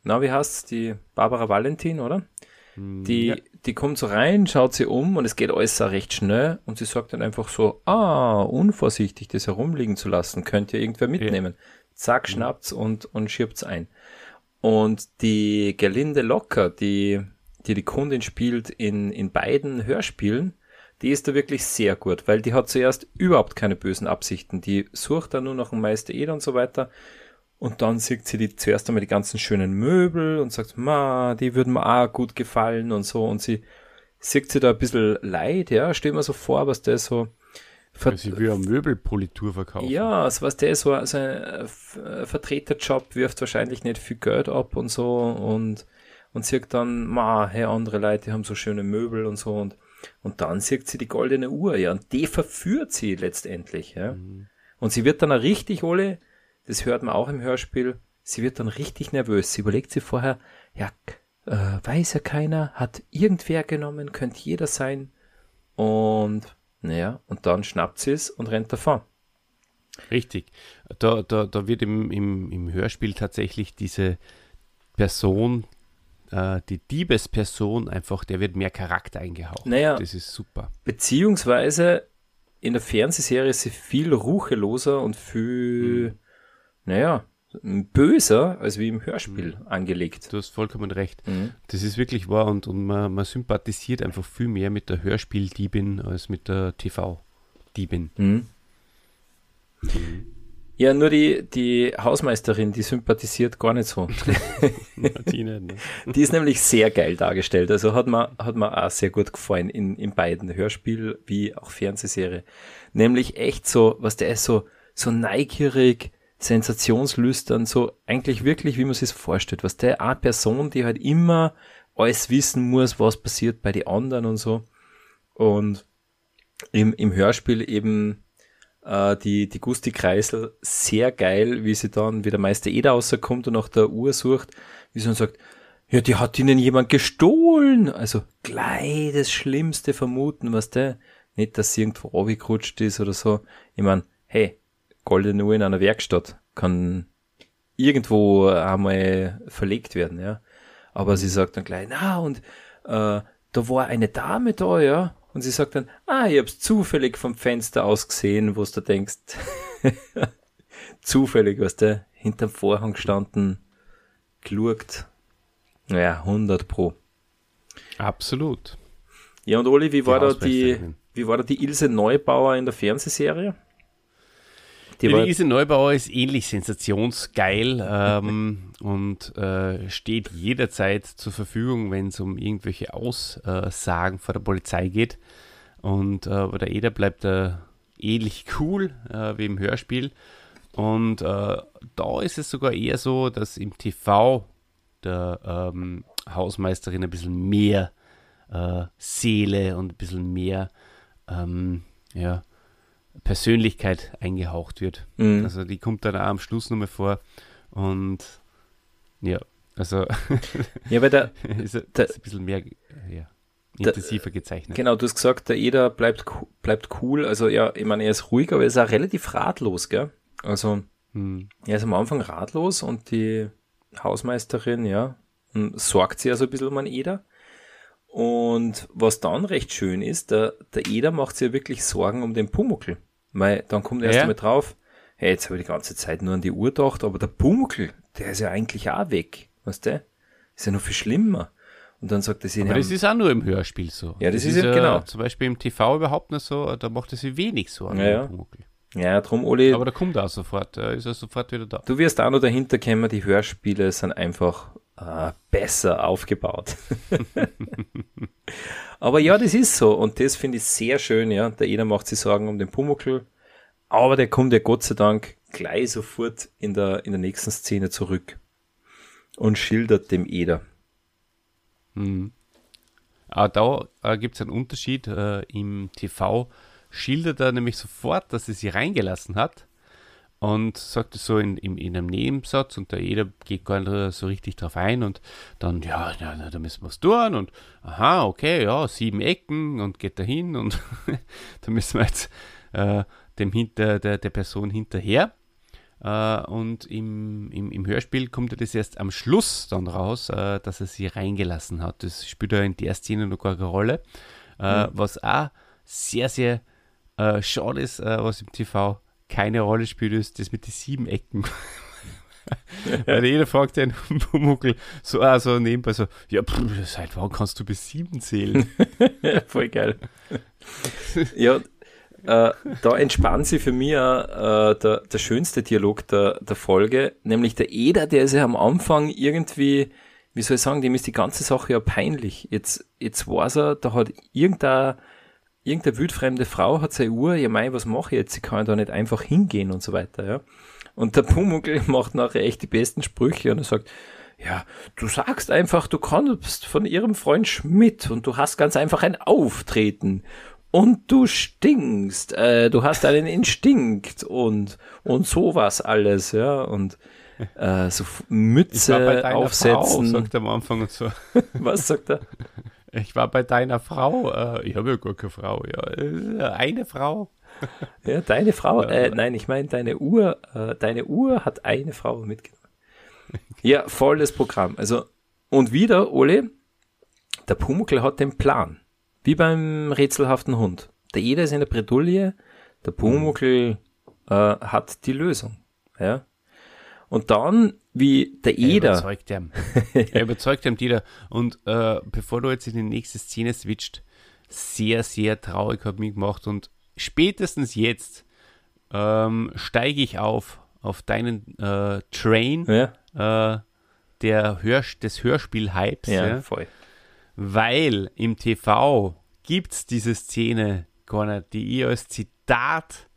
na, wie heißt's, die Barbara Valentin, oder? Hm, die, ja. die kommt so rein, schaut sie um und es geht alles recht schnell und sie sagt dann einfach so, ah, unvorsichtig das herumliegen zu lassen, könnt ihr irgendwer mitnehmen. Ja. Zack, hm. schnappt's und, und schiebt's ein. Und die Gerlinde Locker, die, die die Kundin spielt in, in beiden Hörspielen, die ist da wirklich sehr gut, weil die hat zuerst überhaupt keine bösen Absichten. Die sucht da nur noch einen Meister Eder und so weiter und dann sieht sie die zuerst einmal die ganzen schönen Möbel und sagt, ma, die würden mir auch gut gefallen und so. Und sie sieht sie da ein bisschen leid, ja, stell mir so vor, was der so. Ver sie will eine Möbelpolitur verkaufen. Ja, also was der so, also ein Vertreterjob wirft wahrscheinlich nicht viel Geld ab und so und, und sieht dann, ma, hey, andere Leute haben so schöne Möbel und so und, und dann sieht sie die goldene Uhr, ja, und die verführt sie letztendlich, ja. Mhm. Und sie wird dann auch richtig alle das hört man auch im Hörspiel, sie wird dann richtig nervös. Sie überlegt sich vorher, ja, äh, weiß ja keiner, hat irgendwer genommen, könnte jeder sein. Und naja, und dann schnappt sie es und rennt davon. Richtig. Da, da, da wird im, im, im Hörspiel tatsächlich diese Person, äh, die Diebesperson einfach, der wird mehr Charakter eingehaucht. Naja, das ist super. Beziehungsweise in der Fernsehserie ist sie viel rucheloser und viel, mhm naja, böser als wie im Hörspiel mhm. angelegt. Du hast vollkommen recht. Mhm. Das ist wirklich wahr und, und man, man, sympathisiert einfach viel mehr mit der Hörspieldiebin als mit der TV-Diebin. Mhm. Ja, nur die, die Hausmeisterin, die sympathisiert gar nicht so. die, nicht, ne? die ist nämlich sehr geil dargestellt. Also hat mir, hat mir auch sehr gut gefallen in, in beiden Hörspiel wie auch Fernsehserie. Nämlich echt so, was der ist so, so neugierig, sensationslüstern, so eigentlich wirklich, wie man sich vorstellt. Was der eine Person, die halt immer alles wissen muss, was passiert bei den anderen und so. Und im, im Hörspiel eben äh, die, die Gusti Kreisel sehr geil, wie sie dann, wie der Meister Eder rauskommt und nach der Uhr sucht, wie sie dann sagt, ja, die hat ihnen jemand gestohlen. Also gleich das Schlimmste vermuten, was der, nicht, dass sie irgendwo runtergerutscht ist oder so. Ich mein, hey, goldene Uhr in einer Werkstatt kann irgendwo einmal verlegt werden, ja. Aber sie sagt dann gleich, na, und äh, da war eine Dame da, ja. Und sie sagt dann, ah, ich hab's zufällig vom Fenster aus gesehen, wo du denkst, zufällig, was der hinterm Vorhang gestanden, geschaut. Naja, 100 pro. Absolut. Ja, und Oli, wie war da die, wie war da die Ilse Neubauer in der Fernsehserie? Die ja, Lise Neubauer ist ähnlich sensationsgeil ähm, und äh, steht jederzeit zur Verfügung, wenn es um irgendwelche Aussagen vor der Polizei geht. Und äh, der Eder bleibt äh, ähnlich cool äh, wie im Hörspiel. Und äh, da ist es sogar eher so, dass im TV der ähm, Hausmeisterin ein bisschen mehr äh, Seele und ein bisschen mehr ähm, ja, Persönlichkeit eingehaucht wird. Mhm. Also die kommt dann auch am Schluss nochmal vor und ja, also ja, weil der, ist, ist ein bisschen mehr ja, intensiver der, gezeichnet. Genau, du hast gesagt, der Eder bleibt, bleibt cool. Also ja, ich meine, er ist ruhig, aber er ist auch relativ ratlos, gell? Also hm. er ist am Anfang ratlos und die Hausmeisterin, ja, sorgt sich also ein bisschen um einen Eder. Und was dann recht schön ist, der, der Eder macht sich ja wirklich Sorgen um den Pumuckel. Weil dann kommt er erst ja. einmal drauf, hey, jetzt habe ich die ganze Zeit nur an die Uhr gedacht, aber der Pumuckel, der ist ja eigentlich auch weg. Weißt du? Ist ja noch viel schlimmer. Und dann sagt er sich, aber das ist auch nur im Hörspiel so. Ja, das, das ist, ja, genau. Zum Beispiel im TV überhaupt nicht so, da macht er sich wenig Sorgen ja, ja. Pumuckel. Ja, drum, Oli. Aber da kommt er auch sofort, da ist er sofort wieder da. Du wirst auch noch dahinter kommen, die Hörspiele sind einfach äh, besser aufgebaut. aber ja, das ist so und das finde ich sehr schön, ja. Der Eder macht sich Sorgen um den Pumuckl, aber der kommt ja Gott sei Dank gleich sofort in der, in der nächsten Szene zurück und schildert dem Eder. Mhm. Aber da äh, gibt es einen Unterschied. Äh, Im TV schildert er nämlich sofort, dass er sie reingelassen hat und sagt es so in, in, in, einem Nebensatz und der jeder geht gar nicht so richtig drauf ein und dann, ja, ja da müssen wir es tun und aha, okay, ja, sieben Ecken und geht dahin und da müssen wir jetzt äh, dem hinter, der, der Person hinterher. Uh, und im, im, im, Hörspiel kommt das erst am Schluss dann raus, uh, dass er sie reingelassen hat. Das spielt ja in der Szene noch gar keine Rolle. Uh, mhm. Was auch sehr, sehr schade ist, was im TV keine Rolle spielt, ist das mit den sieben Ecken. Weil jeder fragt den Pumuckl so also nebenbei so, ja, pff, seit wann kannst du bis sieben zählen? Voll geil. ja, äh, da entspannt sich für mich äh, der, der schönste Dialog der, der Folge, nämlich der Eder, der ist ja am Anfang irgendwie, wie soll ich sagen, dem ist die ganze Sache ja peinlich. Jetzt, jetzt weiß er, da hat irgendein irgendeine wildfremde Frau hat seine Uhr, ja mei, was mache ich jetzt? Sie kann da nicht einfach hingehen und so weiter, ja. Und der Pumuckl macht nachher echt die besten Sprüche und er sagt, ja, du sagst einfach, du kommst von ihrem Freund Schmidt und du hast ganz einfach ein Auftreten und du stinkst, äh, du hast einen Instinkt und und sowas alles, ja und äh, so Mütze aufsetzen. Frau, sagt er am Anfang und so. Was sagt er? Ich war bei deiner Frau. Äh, ich habe ja gar keine Frau. Ja, eine Frau. Ja, deine Frau. Äh, nein, ich meine, deine Uhr, äh, deine Uhr hat eine Frau mitgenommen. Ja, volles Programm. Also, und wieder, Ole, der Pumuckl hat den Plan. Wie beim rätselhaften Hund. Der Eder ist in der Bredouille, der Pumuckl äh, hat die Lösung. Ja. Und dann, wie der Eder. Er überzeugt ihn. er überzeugt ihn wieder. Und äh, bevor du jetzt in die nächste Szene switcht, sehr, sehr traurig hat mich gemacht. Und spätestens jetzt ähm, steige ich auf, auf deinen äh, Train ja. äh, der Hör des Hörspiel-Hypes. Ja, ja, voll. Weil im TV gibt es diese Szene gar nicht, die ich als Zitat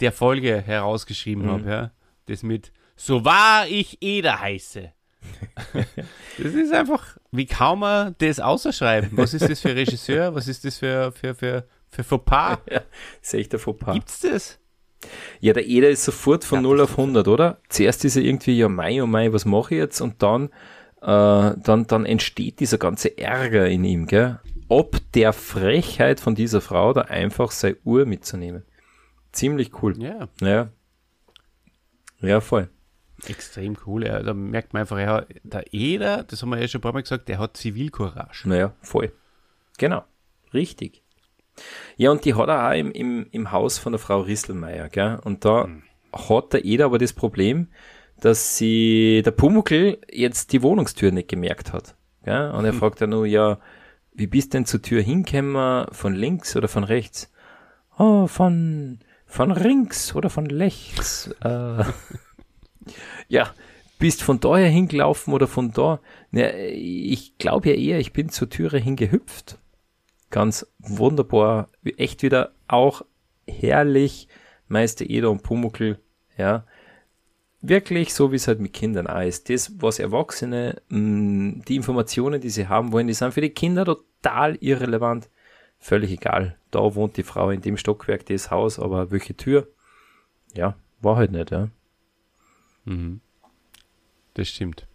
der Folge herausgeschrieben mhm. habe. Ja? Das mit so wahr ich Eder heiße. das ist einfach, wie kann man das außerschreiben? Was ist das für Regisseur? Was ist das für, für, für, für Fauxpas? Ja, das ist echt ein Fauxpas. Gibt's das? Ja, der Eder ist sofort von ja, 0 auf 100, oder? Zuerst ist er irgendwie, ja, Mai, oh Mai, was mache ich jetzt? Und dann, äh, dann, dann entsteht dieser ganze Ärger in ihm, gell? Ob der Frechheit von dieser Frau da einfach seine Uhr mitzunehmen. Ziemlich cool. Ja. Ja. Ja, voll. Extrem cool. Ja, da merkt man einfach, ja, der Eder, das haben wir ja schon ein paar Mal gesagt, der hat Zivilcourage. Naja, voll. Genau. Richtig. Ja, und die hat er auch im, im, im Haus von der Frau Risselmeier, gell? Und da mhm. hat der Eder aber das Problem, dass sie, der Pumuckl jetzt die Wohnungstür nicht gemerkt hat. Gell? Und er mhm. fragt ja nur, ja, wie bist denn zur Tür hingekommen? Von links oder von rechts? Oh, von, von links oder von rechts. Äh, ja, bist von daher hingelaufen oder von da? Na, ich glaube ja eher, ich bin zur Türe hingehüpft. Ganz wunderbar, echt wieder auch herrlich. Meister Eder und Pumuckl, ja. Wirklich so, wie es halt mit Kindern auch ist. Das, was Erwachsene, mh, die Informationen, die sie haben wollen, die sind für die Kinder total irrelevant. Völlig egal. Da wohnt die Frau in dem Stockwerk, das Haus, aber welche Tür? Ja, war halt nicht, ja. Mhm. Das stimmt.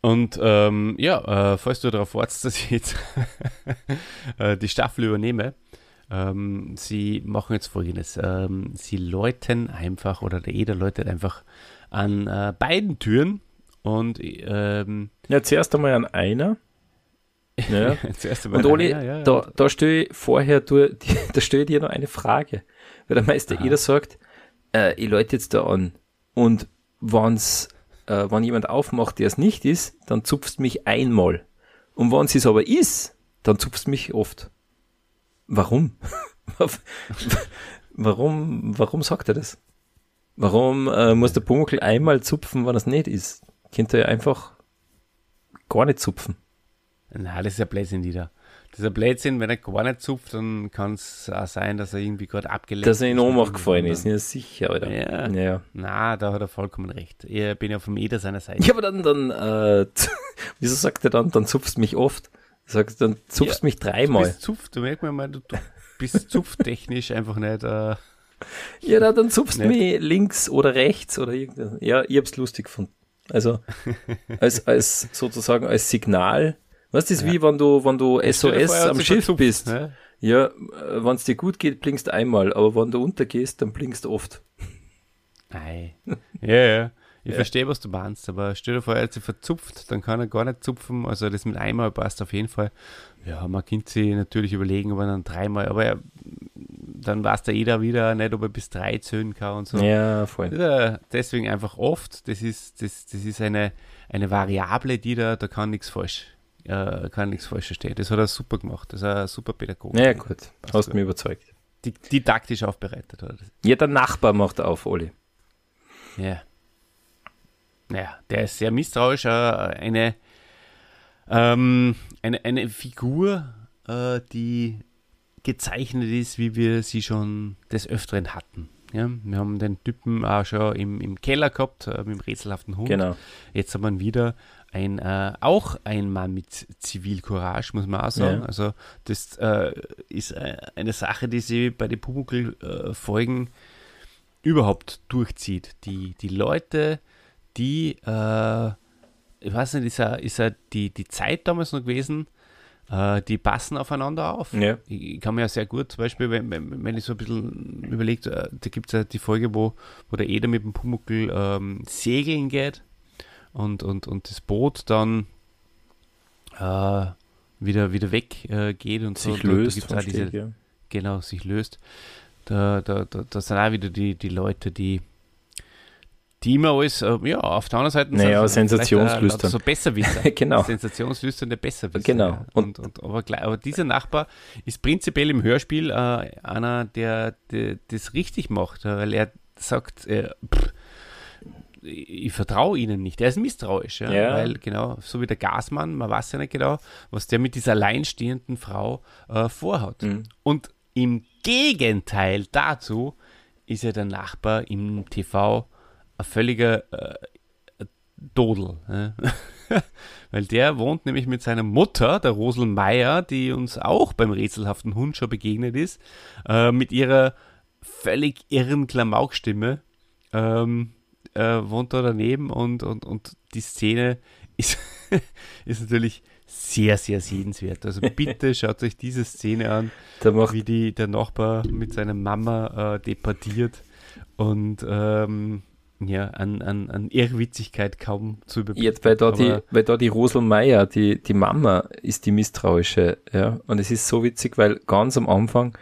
Und ähm, ja, äh, falls du darauf wartest, dass ich jetzt äh, die Staffel übernehme, ähm, sie machen jetzt folgendes. Ähm, sie läuten einfach, oder der Eder läutet einfach an äh, beiden Türen und ähm, ja, zuerst einmal an einer. Ja. zuerst einmal Und Oli, einer, ja, da, da stelle ich vorher, du, die, da stelle ich dir noch eine Frage. Weil der Meister Aha. Eder sagt, äh, ich läute jetzt da an und wenn's, äh, wenn jemand aufmacht, der es nicht ist, dann zupfst mich einmal. Und wenn es aber ist, dann zupfst mich oft. Warum? warum, warum sagt er das? Warum äh, muss der Pumuckl einmal zupfen, wenn es nicht ist? Könnte er einfach gar nicht zupfen. Na, das ist ja Blödsinn wieder. Das ist ein Blödsinn, wenn er gar nicht zupft, dann kann es auch sein, dass er irgendwie gerade abgelenkt Dass er in ist Ohnmacht gefallen ist, ja sicher, Alter. Ja. ja. Na, da hat er vollkommen recht. Ich bin ja vom Eder seiner Seite. Ja, aber dann, dann, äh, wieso sagt er dann, dann zupfst mich oft? Sagt, dann zupfst Ja, mich Du dreimal. bist zupft, du merkst mal, du, du bist zupftechnisch einfach nicht. Äh, Ja, na, dann zupfst Nicht. mich links oder rechts oder irgendwas. Ja, ich hab's lustig gefunden. Also, als, als, sozusagen als Signal. Weißt du, ist wie wenn du, wenn du SOS am Schiff verzupft, bist. ne? Ja, wenn es dir gut geht, blinkst einmal, aber wenn du untergehst, dann blinkst oft. Nein. Ja, ja. Ich verstehe, was du meinst, aber stell dir vor, er hat sich verzupft, dann kann er gar nicht zupfen. Also das mit einmal passt auf jeden Fall. Ja, man könnte sich natürlich überlegen, ob er dann dreimal, aber er, dann weiß der jeder wieder nicht, ob er bis drei zählen kann und so. Ja, voll. ja deswegen einfach oft, das ist, das, das ist eine, eine Variable, die da, da kann nichts falsch, äh, kann nichts falsch stehen. Das hat er super gemacht, das ist ein super Pädagoge. Ja, gut. Hast gut. mich überzeugt. Die, didaktisch aufbereitet hat. Ja, der Nachbar macht auf, Oli. Ja. Ja, der ist sehr misstrauisch. Äh, eine, ähm, eine, eine Figur, äh, die gezeichnet ist, wie wir sie schon des Öfteren hatten. Ja, wir haben den Typen auch schon im, im Keller gehabt, äh, mit dem rätselhaften Hund. Genau. Jetzt haben wir wieder ein, äh, auch ein Mann mit Zivilcourage, muss man auch sagen. Ja. Also das äh, ist äh, eine Sache, die sie bei den Pumuckl-Folgen überhaupt durchzieht. Die, die Leute, die, äh, ich weiß nicht, ist ja, ist ja die, die Zeit damals noch gewesen, äh, die passen aufeinander auf. Ja. Ich, kann mir ja sehr gut, zum Beispiel, wenn, wenn, wenn ich so ein bisschen überlegt, äh, da gibt es ja die Folge, wo, wo der Eder mit dem Pumuckl ähm, segeln geht und, und, und das Boot dann äh, wieder, wieder weg äh, geht und so. Sich Da- da löst. vom auch diese, Steg, ja. genau, sich löst. Da, da, da, da sind auch wieder die, die Leute, die, die immer alles, äh, ja, auf der anderen Seite Naja, sind auch sensationslüstern. So Besserwisser. Genau. Sensationslüsternde Besserwisser. Genau. Ja. Und, und, aber, gleich- aber dieser Nachbar ist prinzipiell im Hörspiel äh, einer, der, der das richtig macht, äh, weil er sagt, äh, pff, ich, vertraue ihnen nicht. Er ist misstrauisch, ja, Ja. weil genau, so wie der Gasmann, man weiß ja nicht genau, was der mit dieser alleinstehenden Frau äh, vorhat. Mhm. Und im Gegenteil dazu ist ja der Nachbar im TV ein völliger äh, Dodel. Ja. Weil der wohnt nämlich mit seiner Mutter, der Rosel Meier, die uns auch beim rätselhaften Hund schon begegnet ist, äh, mit ihrer völlig irren Klamaukstimme ähm, äh, wohnt da daneben und, und, und die Szene ist, ist natürlich sehr, sehr sehenswert. Also bitte schaut euch diese Szene an, wie die, der Nachbar mit seiner Mama äh, debattiert und ähm, ja, an, an, an Irrwitzigkeit kaum zu überbieten. Jetzt, weil da die, weil da die Rosel Meier, die, die Mama, ist die misstrauische, ja. Und es ist so witzig, weil ganz am Anfang,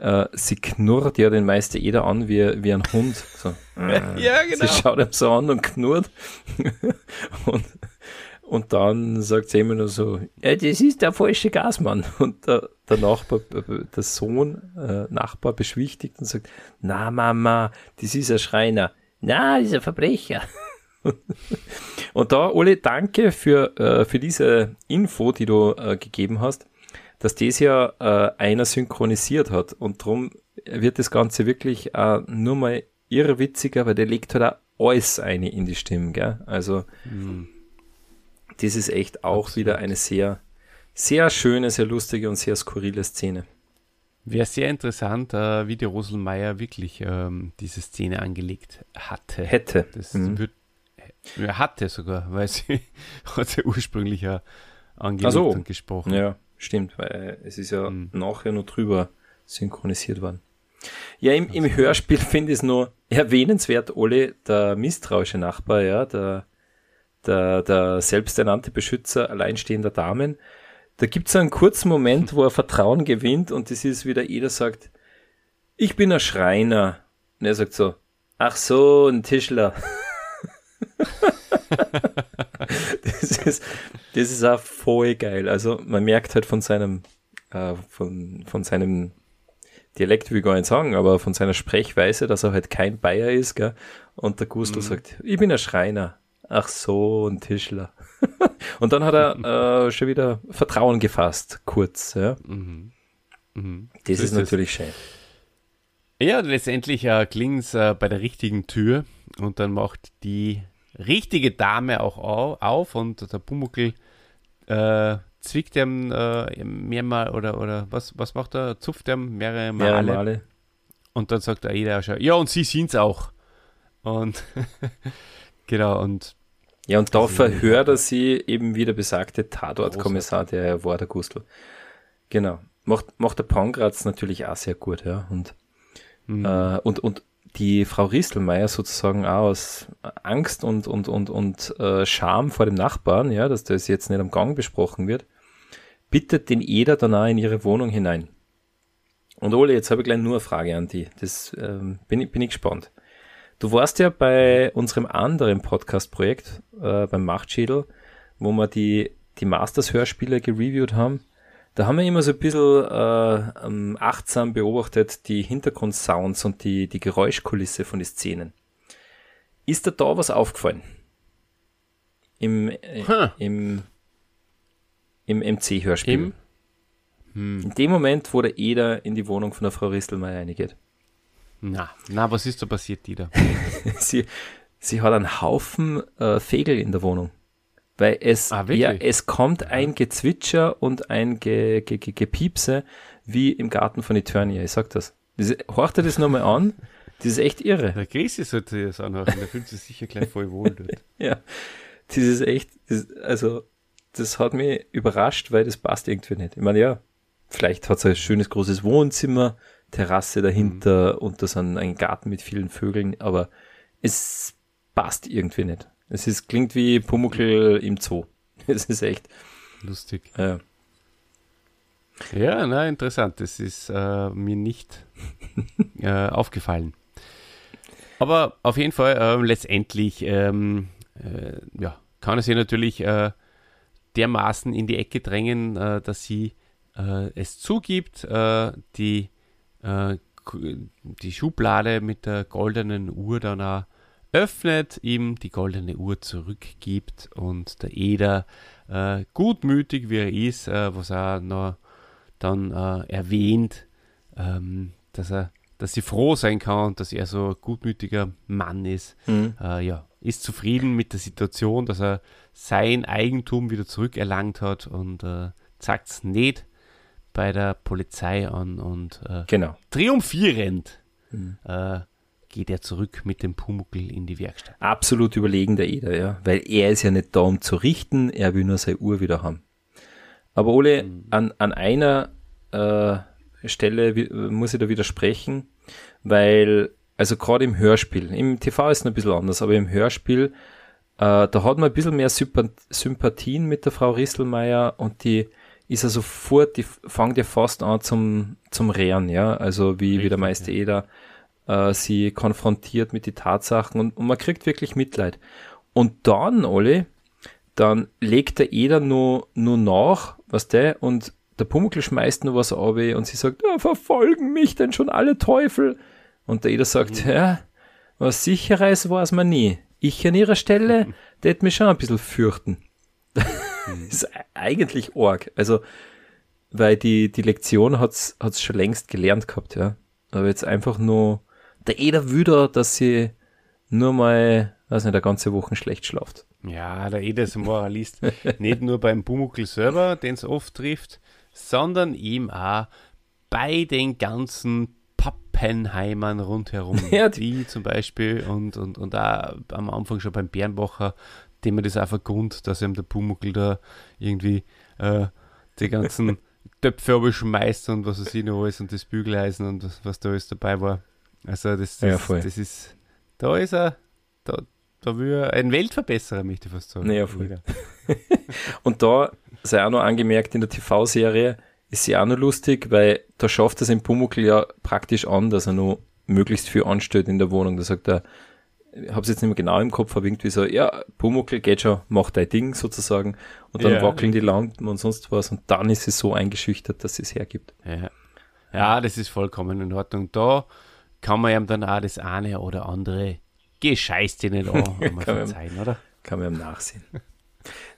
äh, sie knurrt ja den Meister Eder an wie, wie ein Hund. So. Ja, genau. Sie schaut ihm so an und knurrt. und, Und dann sagt sie immer nur so, ja, das ist der falsche Gasmann. Und der, der Nachbar, der Sohn, äh, Nachbar beschwichtigt und sagt, na Mama, das ist ein Schreiner. Na, das ist ein Verbrecher. und da, Ole, danke für, äh, für diese Info, die du äh, gegeben hast, dass das ja äh, einer synchronisiert hat. Und darum wird das Ganze wirklich äh, nur mal irrwitziger, weil der legt halt auch alles eine in die Stimmen, gell? Also, mhm das ist echt auch Absolut. wieder eine sehr, sehr schöne, sehr lustige und sehr skurrile Szene. Wäre sehr interessant, äh, wie die Roselmeier wirklich ähm, diese Szene angelegt hatte. Hätte. Das mhm. wird, ja, hatte sogar, weil sie hat ja ursprünglich ja angelegt so. und gesprochen. Ja, stimmt, weil es ist ja mhm. nachher noch drüber synchronisiert worden. Ja, im, im Hörspiel finde ich es nur erwähnenswert, Ole, der misstrauische Nachbar, ja, der der, der selbsternannte Beschützer alleinstehender Damen. Da gibt es einen kurzen Moment, wo er Vertrauen gewinnt und das ist wieder jeder sagt, ich bin ein Schreiner. Und er sagt so, ach so, ein Tischler. das, ist, das ist auch voll geil. Also man merkt halt von seinem, äh, von, von seinem Dialekt will ich gar nicht sagen, aber von seiner Sprechweise, dass er halt kein Bayer ist, gell? Und der Gustl mhm. sagt, ich bin ein Schreiner. Ach so, ein Tischler. und dann hat er äh, schon wieder Vertrauen gefasst, kurz. Ja. Mhm. Mhm. Das so ist, ist natürlich schön. Ja, letztendlich äh, klingt es äh, bei der richtigen Tür und dann macht die richtige Dame auch auf und der Pumuckel äh, zwickt ihm äh, mehrmal oder, oder was, was macht er? Zupft ihm mehrere Male. Mehrere Male. Und dann sagt der Aida schon, ja, und sie sind es auch. Und genau, und ja, und da verhört er sie eben wie der besagte Tatortkommissar, der ja war, der Gustl. Genau. Macht, macht der Pangratz natürlich auch sehr gut, ja. Und, mhm. äh, und, und die Frau Ristelmeier sozusagen auch aus Angst und, und, und, und äh, Scham vor dem Nachbarn, ja, dass das jetzt nicht am Gang besprochen wird, bittet den Eder dann auch in ihre Wohnung hinein. Und Ole, jetzt habe ich gleich nur eine Frage an die. Das ähm, bin, ich, bin ich gespannt. Du warst ja bei unserem anderen Podcast-Projekt, äh, beim Machtschädel, wo wir die, die Masters-Hörspiele gereviewt haben. Da haben wir immer so ein bisschen äh, ähm, achtsam beobachtet die Hintergrundsounds und die, die Geräuschkulisse von den Szenen. Ist da da was aufgefallen? Im, äh, huh. im, im MC-Hörspiel. Hm. In dem Moment, wo der Eder in die Wohnung von der Frau Ristelmeier reingeht. Na, na, was ist da passiert, Dieter? sie, sie hat einen Haufen äh, Vögel in der Wohnung. Weil es, ah, ja, es kommt ein Gezwitscher und ein Ge, Ge, Ge, Gepiepse wie im Garten von Eternia. Ich sag das. das horcht dir das nochmal an? Das ist echt irre. Der Grisi sollte das anhören, der fühlt sich sicher gleich voll wohl dort. ja, das ist echt, das, also, das hat mich überrascht, weil das passt irgendwie nicht. Ich meine, ja, vielleicht hat es ein schönes großes Wohnzimmer, Terrasse dahinter mhm. und da sind ein Garten mit vielen Vögeln, aber es passt irgendwie nicht. Es ist, klingt wie Pumuckl im Zoo. Es ist echt lustig. Ja, ja na, interessant. Das ist äh, mir nicht äh, aufgefallen. Aber auf jeden Fall, äh, letztendlich, ähm, äh, ja, kann es sie natürlich äh, dermaßen in die Ecke drängen, äh, dass sie es zugibt, die äh, die Schublade mit der goldenen Uhr dann auch öffnet, ihm die goldene Uhr zurückgibt und der Eder äh, gutmütig wie er ist, äh, was er noch dann äh, erwähnt, ähm, dass er, dass sie froh sein kann, dass er so ein gutmütiger Mann ist. Mhm. Äh, ja, ist zufrieden mit der Situation, dass er sein Eigentum wieder zurückerlangt hat und äh, sagt es nicht bei der Polizei an und äh, genau. triumphierend mhm. äh, geht er zurück mit dem Pumuckel in die Werkstatt. Absolut überlegen der Eder, ja, weil er ist ja nicht da, um zu richten, er will nur seine Uhr wieder haben. Aber Ole, mhm. an, an einer äh, Stelle muss ich da widersprechen, weil, also gerade im Hörspiel, im TV ist es ein bisschen anders, aber im Hörspiel, äh, da hat man ein bisschen mehr Sympathien mit der Frau Risselmeier und die ist er sofort, die fangt ja fast an zum, zum Rehren, ja, also wie, Richtig, wie der Meister ja. Eder äh, sie konfrontiert mit den Tatsachen und, und man kriegt wirklich Mitleid. Und dann, Olli, dann legt der Eder nur, nur nach, was der, und der Pumuckl schmeißt nur was ab und sie sagt, ja, verfolgen mich denn schon alle Teufel? Und der Eder sagt, mhm. ja, was sicheres weiß man nie. Ich an ihrer Stelle, mhm. hätte mich schon ein bisschen fürchten. Mhm. ist eigentlich arg. Also, weil die, die Lektion hat's, hat's schon längst gelernt gehabt, ja. Aber jetzt einfach nur, der Eder wieder, dass sie nur mal, weiß nicht, eine ganze Woche schlecht schlaft. Ja, der Eder ist ein Moralist. nicht nur beim Pumuckl selber, den es oft trifft, sondern ihm auch bei den ganzen Pappenheimern rundherum. ja, die zum Beispiel und, und, und auch am Anfang schon beim Bernbacher, dem man das einfach Grund, dass ihm der Pumuckl da irgendwie äh, die ganzen Töpfe schmeißt und was weiß ich noch alles und das Bügeleisen und was, was da alles dabei war. Also das, das, ja, das ist, da ist er, da, da will er ein Weltverbesserer, möchte ich fast sagen. Naja, voll. und da sei auch noch angemerkt, in der TV-Serie ist sie auch noch lustig, weil da schafft es im Pumuckl ja praktisch an, dass er noch möglichst viel anstellt in der Wohnung. Da sagt er, ich habe es jetzt nicht mehr genau im Kopf, aber irgendwie so, ja, Pumuckl geht schon, mach dein Ding sozusagen und dann ja. wackeln die Lampen und sonst was und dann ist sie so eingeschüchtert, dass sie es hergibt. Ja. ja, das ist vollkommen in Ordnung. Da kann man ihm dann auch das eine oder andere Gescheißte nicht an, kann verzeihen, oder? Kann man ihm nachsehen.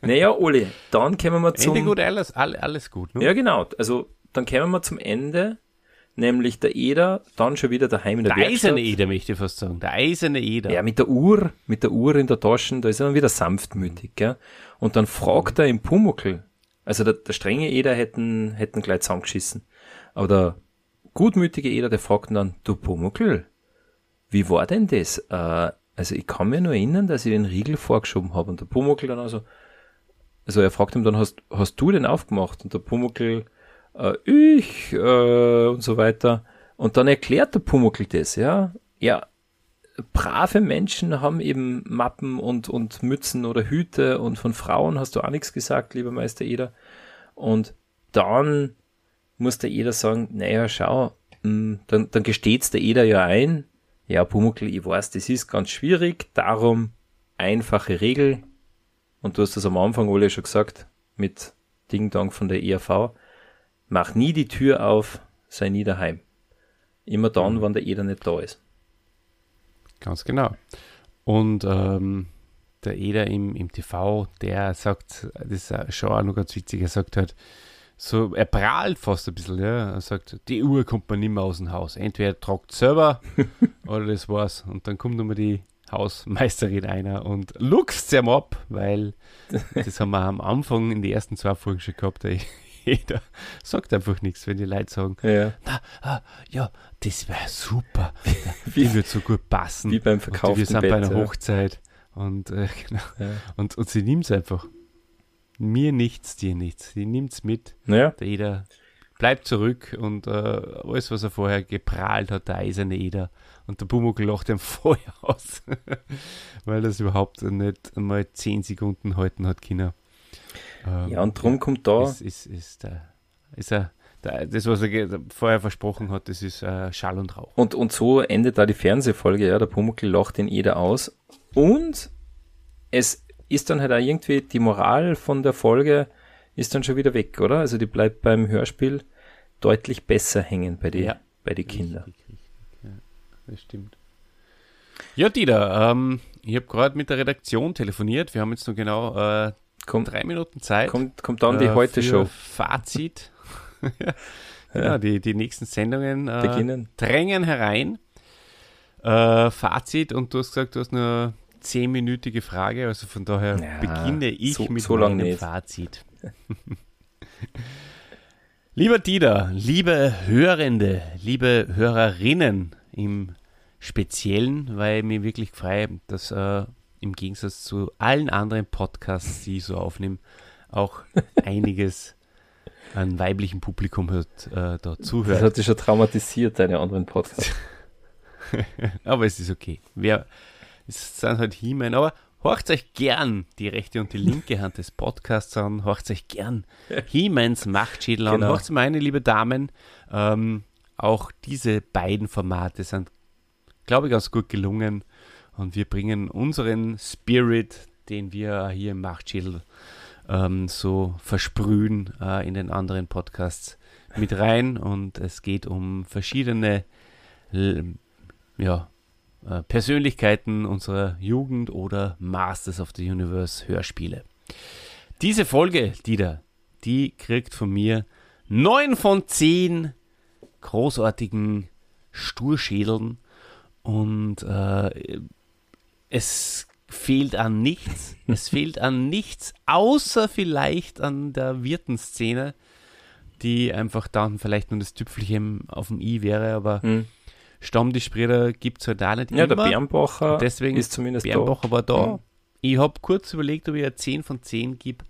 naja, Oli, dann kommen wir zum... Ende gut, alles, alles gut. Ne? Ja, genau. Also, dann kommen wir zum Ende nämlich der Eder, dann schon wieder daheim in der, der Werkstatt. Der eiserne Eder, möchte ich fast sagen. Der eiserne Eder. Ja, mit der Uhr, mit der Uhr in der Tasche, da ist er dann wieder sanftmütig, gell? Und dann fragt er im Pumuckel, also der, der strenge Eder hätten, hätten gleich zusammengeschissen. Aber der gutmütige Eder, der fragt dann, du Pumuckel, wie war denn das? Äh, also ich kann mir nur erinnern, dass ich den Riegel vorgeschoben habe. Und der Pumuckel dann also, also er fragt ihm dann, hast, hast du den aufgemacht? Und der Pumuckel, äh, ich äh, und so weiter. Und dann erklärt der Pumuckl das, ja. Ja, brave Menschen haben eben Mappen und, und Mützen oder Hüte und von Frauen hast du auch nichts gesagt, lieber Meister Eder. Und dann muss der Eder sagen, naja, schau, mh, hm, dann, dann gesteht's der Eder ja ein, ja, Pumuckl, ich weiß, das ist ganz schwierig, darum einfache Regel. Und du hast das am Anfang alle schon gesagt, mit Ding Dong von der ERV. Mach nie die Tür auf, sei nie daheim. Immer dann, mhm. wenn der Eder nicht da ist. Ganz genau. Und ähm, der Eder im, im TV, der sagt, das ist schon auch noch ganz witzig, er sagt halt, so, er prahlt fast ein bisschen, ja. Er sagt, die Uhr kommt man nicht mehr aus dem Haus. Entweder tragt selber oder das war's. Und dann kommt nochmal die Hausmeisterin einer und luchst sie ab, weil das haben wir am Anfang in den ersten zwei Folgen schon gehabt. Ey jeder sagt einfach nichts, wenn die Leute sagen, ja, na, ah, ja das wäre super, die wird so gut passen. Wie beim Verkauf. Wir sind Bett, bei einer ja. Hochzeit und, äh, genau. ja. und, und sie nimmt es einfach. Mir nichts, dir nichts. Sie nimmt es mit. Ja. Der Eder bleibt zurück und äh, alles, was er vorher geprahlt hat, der eiserne Eder. Und der Pumuckl lacht ihm voll aus, weil das überhaupt nicht einmal 10 Sekunden halten hat Kinder. Ähm, ja, und drum kommt da. Ist, ist, ist, der, ist er, das, was er vorher versprochen hat, das ist äh, Schall und Rauch. Und, und so endet da die Fernsehfolge, ja. Der Pumuckl lacht den jeder aus. Und es ist dann halt auch irgendwie die Moral von der Folge ist dann schon wieder weg, oder? Also die bleibt beim Hörspiel deutlich besser hängen bei den ja. bei die Kindern. Richtig, richtig. Ja, das stimmt. Ja, Dieter, ähm, ich habe gerade mit der Redaktion telefoniert. Wir haben jetzt nur genau äh, kommt, drei Minuten Zeit. Kommt, kommt dann die äh, Heute-Show. Fazit. ja, genau, die, die nächsten Sendungen äh, Beginnen. drängen herein. Äh, Fazit und du hast gesagt, du hast nur zehnminütige Frage, also von daher ja, beginne ich so, mit so meinem. Fazit. Lieber Dieter, liebe Hörende, liebe Hörerinnen im Speziellen, weil mir wirklich frei, dass äh, im Gegensatz zu allen anderen Podcasts, die ich so aufnehme, auch einiges an weiblichem Publikum hört, äh, da zuhört. Das hat dich schon traumatisiert, deine anderen Podcasts. aber es ist okay. Wer, es sind halt He-Man, aber horcht euch gern die rechte und die linke Hand des Podcasts an, horcht euch gern He-Mans Machtschädel an, genau. horcht meine liebe Damen, ähm, auch diese beiden Formate sind, glaube ich, ganz gut gelungen. Und wir bringen unseren Spirit den wir hier im Machtschädel ähm, so versprühen äh, in den anderen Podcasts mit rein. Und es geht um verschiedene ja, äh, Persönlichkeiten unserer Jugend oder Masters of the Universe Hörspiele. Diese Folge, Dieter, die kriegt von mir 9 von 10 großartigen Sturschädeln und äh, es fehlt an nichts. es fehlt an nichts, außer vielleicht an der Wirtenszene, die einfach dann vielleicht nur das Tüpfelchen auf dem i wäre, aber hm. Stammtischbrüder gibt es halt da nicht ja, immer. Ja, der Bernbacher Deswegen ist zumindest Bernbacher da. war da. Mhm. Ich habe kurz überlegt, ob ich eine 10 von 10 gebe.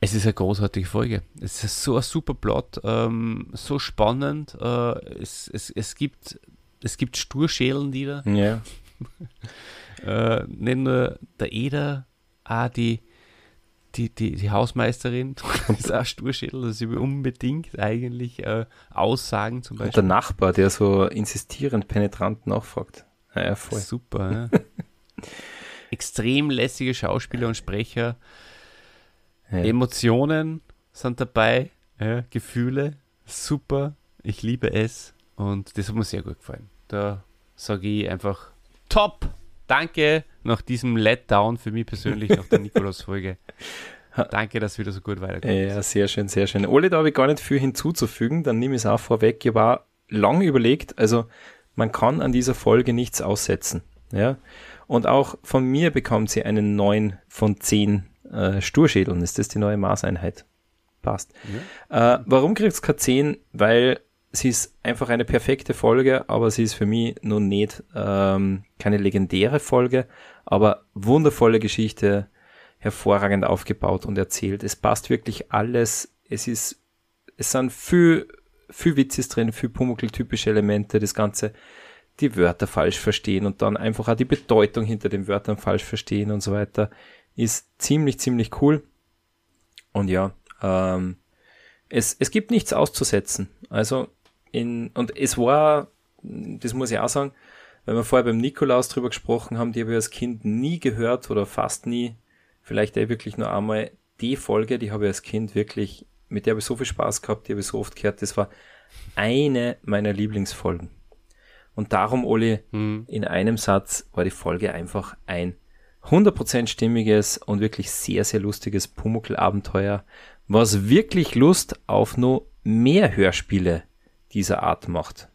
Es ist eine großartige Folge. Es ist so ein super Plot, ähm, so spannend. Äh, es, es, es, gibt, es gibt Sturschälen, die da. Ja. äh, nicht nur der Eder, auch die, die, die, die Hausmeisterin ist auch Sturschädel, dass sie unbedingt eigentlich äh, Aussagen zum Beispiel. Und der Nachbar, der so insistierend penetrant nachfragt. Ja, voll. Super, ja. Extrem lässige Schauspieler und Sprecher. Ja. Emotionen sind dabei, ja, Gefühle, super, ich liebe es und das hat mir sehr gut gefallen. Da sage ich einfach top, danke nach diesem Letdown für mich persönlich nach der Nikolaus-Folge. Danke, dass wieder so gut weiterkommt. Ja, sehr schön, sehr schön. Ole, da habe ich gar nicht viel hinzuzufügen, dann nehme ich es auch vorweg. Ich war lang überlegt, also man kann an dieser Folge nichts aussetzen. Ja? Und auch von mir bekommt sie einen 9 von 10 äh, Sturschädeln. Ist das die neue Maßeinheit? Passt. Ja. Äh, warum kriegt es keine 10? Weil sie ist einfach eine perfekte Folge, aber sie ist für mich nun nicht ähm, keine legendäre Folge, aber wundervolle Geschichte, hervorragend aufgebaut und erzählt. Es passt wirklich alles. Es ist, es sind viel, viel Witzes drin, viel Pumuckl-typische Elemente, das Ganze, die Wörter falsch verstehen und dann einfach auch die Bedeutung hinter den Wörtern falsch verstehen und so weiter, ist ziemlich, ziemlich cool. Und ja, ähm, es, es gibt nichts auszusetzen. Also in, und es war, das muss ich auch sagen, weil wir vorher beim Nikolaus drüber gesprochen haben, die habe ich als Kind nie gehört oder fast nie vielleicht eh wirklich nur einmal die Folge, die habe ich als Kind wirklich, mit der habe ich so viel Spaß gehabt, die habe ich so oft gehört, das war eine meiner Lieblingsfolgen. Und darum, Oli, hm. in einem Satz war die Folge einfach ein 100% stimmiges und wirklich sehr, sehr lustiges Pumuckl-Abenteuer, was wirklich Lust auf noch mehr Hörspiele dieser Art macht.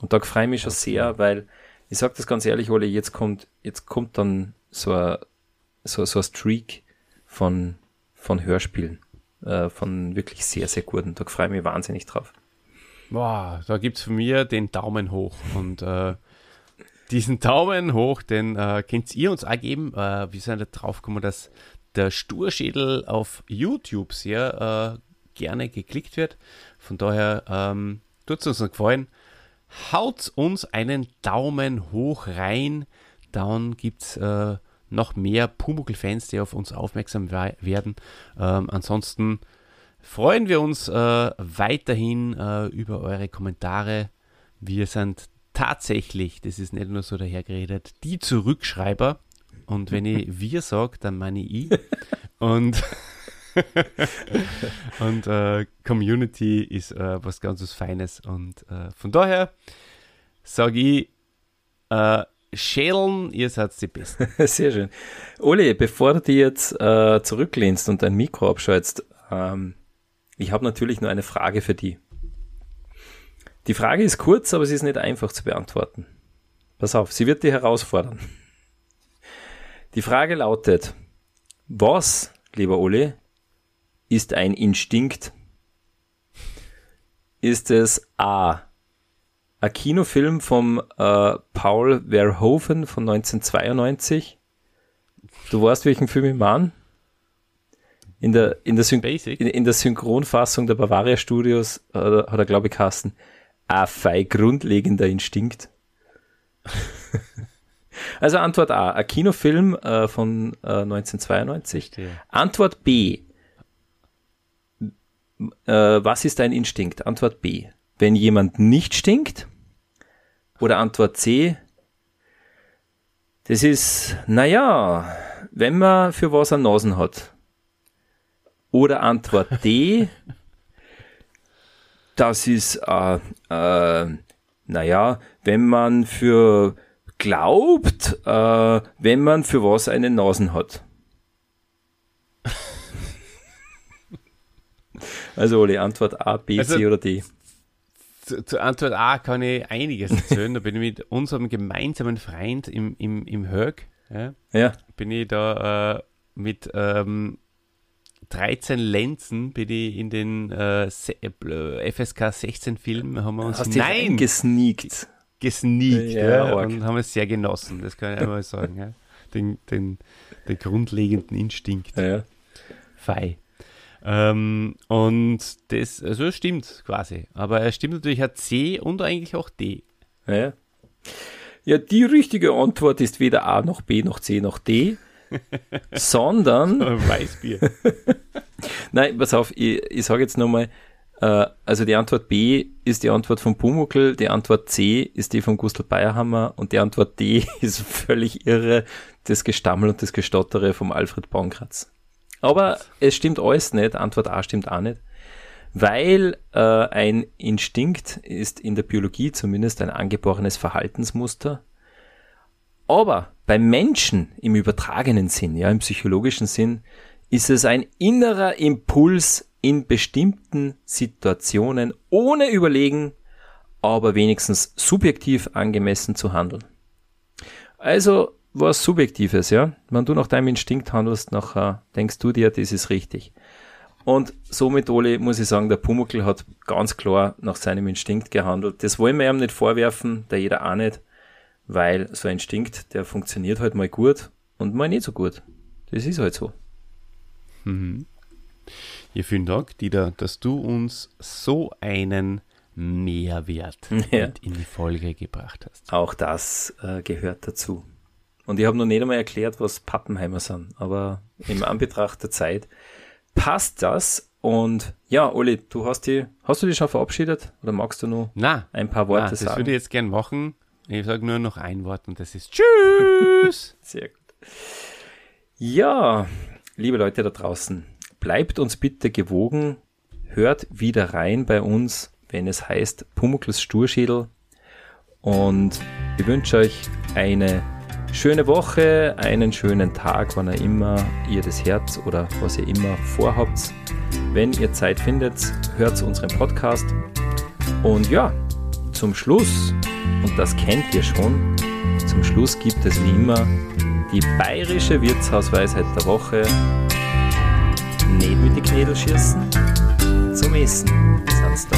Und da freue ich mich schon sehr, weil ich sage das ganz ehrlich, Oli, jetzt kommt, jetzt kommt dann so ein so, so ein Streak von, von Hörspielen, äh, von wirklich sehr, sehr guten. Da freue ich mich wahnsinnig drauf. Boah, da gibt es von mir den Daumen hoch. Und äh, diesen Daumen hoch, den äh, könnt ihr uns auch geben. Äh, wir sind da drauf gekommen, dass der Sturschädel auf YouTube sehr äh, gerne geklickt wird. Von daher ähm, tut uns noch gefallen. Haut uns einen Daumen hoch rein. Dann gibt es äh, noch mehr Pumuckl-Fans, die auf uns aufmerksam werden. Ähm, ansonsten freuen wir uns äh, weiterhin äh, über eure Kommentare. Wir sind tatsächlich, das ist nicht nur so dahergeredet, die Zurückschreiber. Und wenn ich wir sage, dann meine ich. Und, und äh, Community ist äh, was ganz was Feines. Und äh, von daher sage ich, äh, schälen, ihr seid die Besten. Sehr schön. Uli, bevor du dich jetzt äh, zurücklehnst und dein Mikro abschaltest, ähm, ich habe natürlich nur eine Frage für die. Die Frage ist kurz, aber sie ist nicht einfach zu beantworten. Pass auf, sie wird dich herausfordern. Die Frage lautet, was, lieber Uli, ist ein Instinkt? Ist es A, ein Kinofilm vom äh, Paul Verhoeven von 1992. Du weißt, welchen Film ich meine? In der, in, der in, in, der Synchronfassung der Bavaria Studios äh, hat er, glaube ich, Kasten. A fei grundlegender Instinkt. also Antwort A, ein Kinofilm äh, von äh, 1992. Verstehe. Antwort B, äh, was ist ein Instinkt? Antwort B, wenn jemand nicht stinkt, oder Antwort C, das ist, naja, wenn man für was eine Nasen hat. Oder Antwort D, das ist, äh, äh, naja, wenn man für glaubt, äh, wenn man für was eine Nasen hat. Also Oli, Antwort A, B, also, C oder D? Zu, zur Antwort A kann ich einiges erzählen. da bin ich mit unserem gemeinsamen Freund im, im, im Höck, ja, ja. bin ich da äh, mit ähm, 13 Lenzen bin ich in den äh, FSK 16 Film haben wir uns Hast nein gesneakt gesneakt ja, ja, und haben es sehr genossen, das kann ich einmal sagen. Ja. Den, den, den grundlegenden Instinkt. Ja. Fei. Ähm, und das, also stimmt quasi. Aber er stimmt natürlich auch C und eigentlich auch D. Ja. ja, die richtige Antwort ist weder A noch B noch C noch D, sondern. Weißbier. Nein, pass auf, ich, ich sage jetzt nochmal, äh, also die Antwort B ist die Antwort von Pumuckl, die Antwort C ist die von Gustl Bayerhammer und die Antwort D ist völlig irre, das Gestammel und das Gestottere vom Alfred Baumkratz. Aber es stimmt alles nicht, Antwort A stimmt auch nicht, weil äh, ein Instinkt ist in der Biologie zumindest ein angeborenes Verhaltensmuster. Aber beim Menschen im übertragenen Sinn, ja, im psychologischen Sinn, ist es ein innerer Impuls in bestimmten Situationen ohne überlegen, aber wenigstens subjektiv angemessen zu handeln. Also was Subjektives, ja. Wenn du nach deinem Instinkt handelst, nachher denkst du dir, das ist richtig. Und somit, Oli, muss ich sagen, der Pumuckl hat ganz klar nach seinem Instinkt gehandelt. Das wollen wir ihm nicht vorwerfen, der jeder auch nicht, weil so ein Instinkt, der funktioniert halt mal gut und mal nicht so gut. Das ist halt so. Mhm. Ja, vielen Dank, Dieter, dass du uns so einen Mehrwert ja. in die Folge gebracht hast. Auch das äh, gehört dazu. Und ich habe noch nicht einmal erklärt, was Pappenheimer sind, aber im Anbetracht der Zeit passt das. Und ja, Oli, du hast die, hast du dich schon verabschiedet oder magst du noch na, ein paar Worte na, das sagen? Das würde ich jetzt gern machen. Ich sage nur noch ein Wort und das ist Tschüss. Sehr gut. Ja, liebe Leute da draußen, bleibt uns bitte gewogen, hört wieder rein bei uns, wenn es heißt Pumuckls Sturschädel. Und ich wünsche euch eine schöne Woche, einen schönen Tag, wann ihr immer ihr das Herz oder was ihr immer vorhabt. Wenn ihr Zeit findet, hört unseren Podcast. Und ja, zum Schluss, und das kennt ihr schon, zum Schluss gibt es wie immer die bayerische Wirtshausweisheit der Woche nicht mit den Knädel schießen, zum Essen. Sonst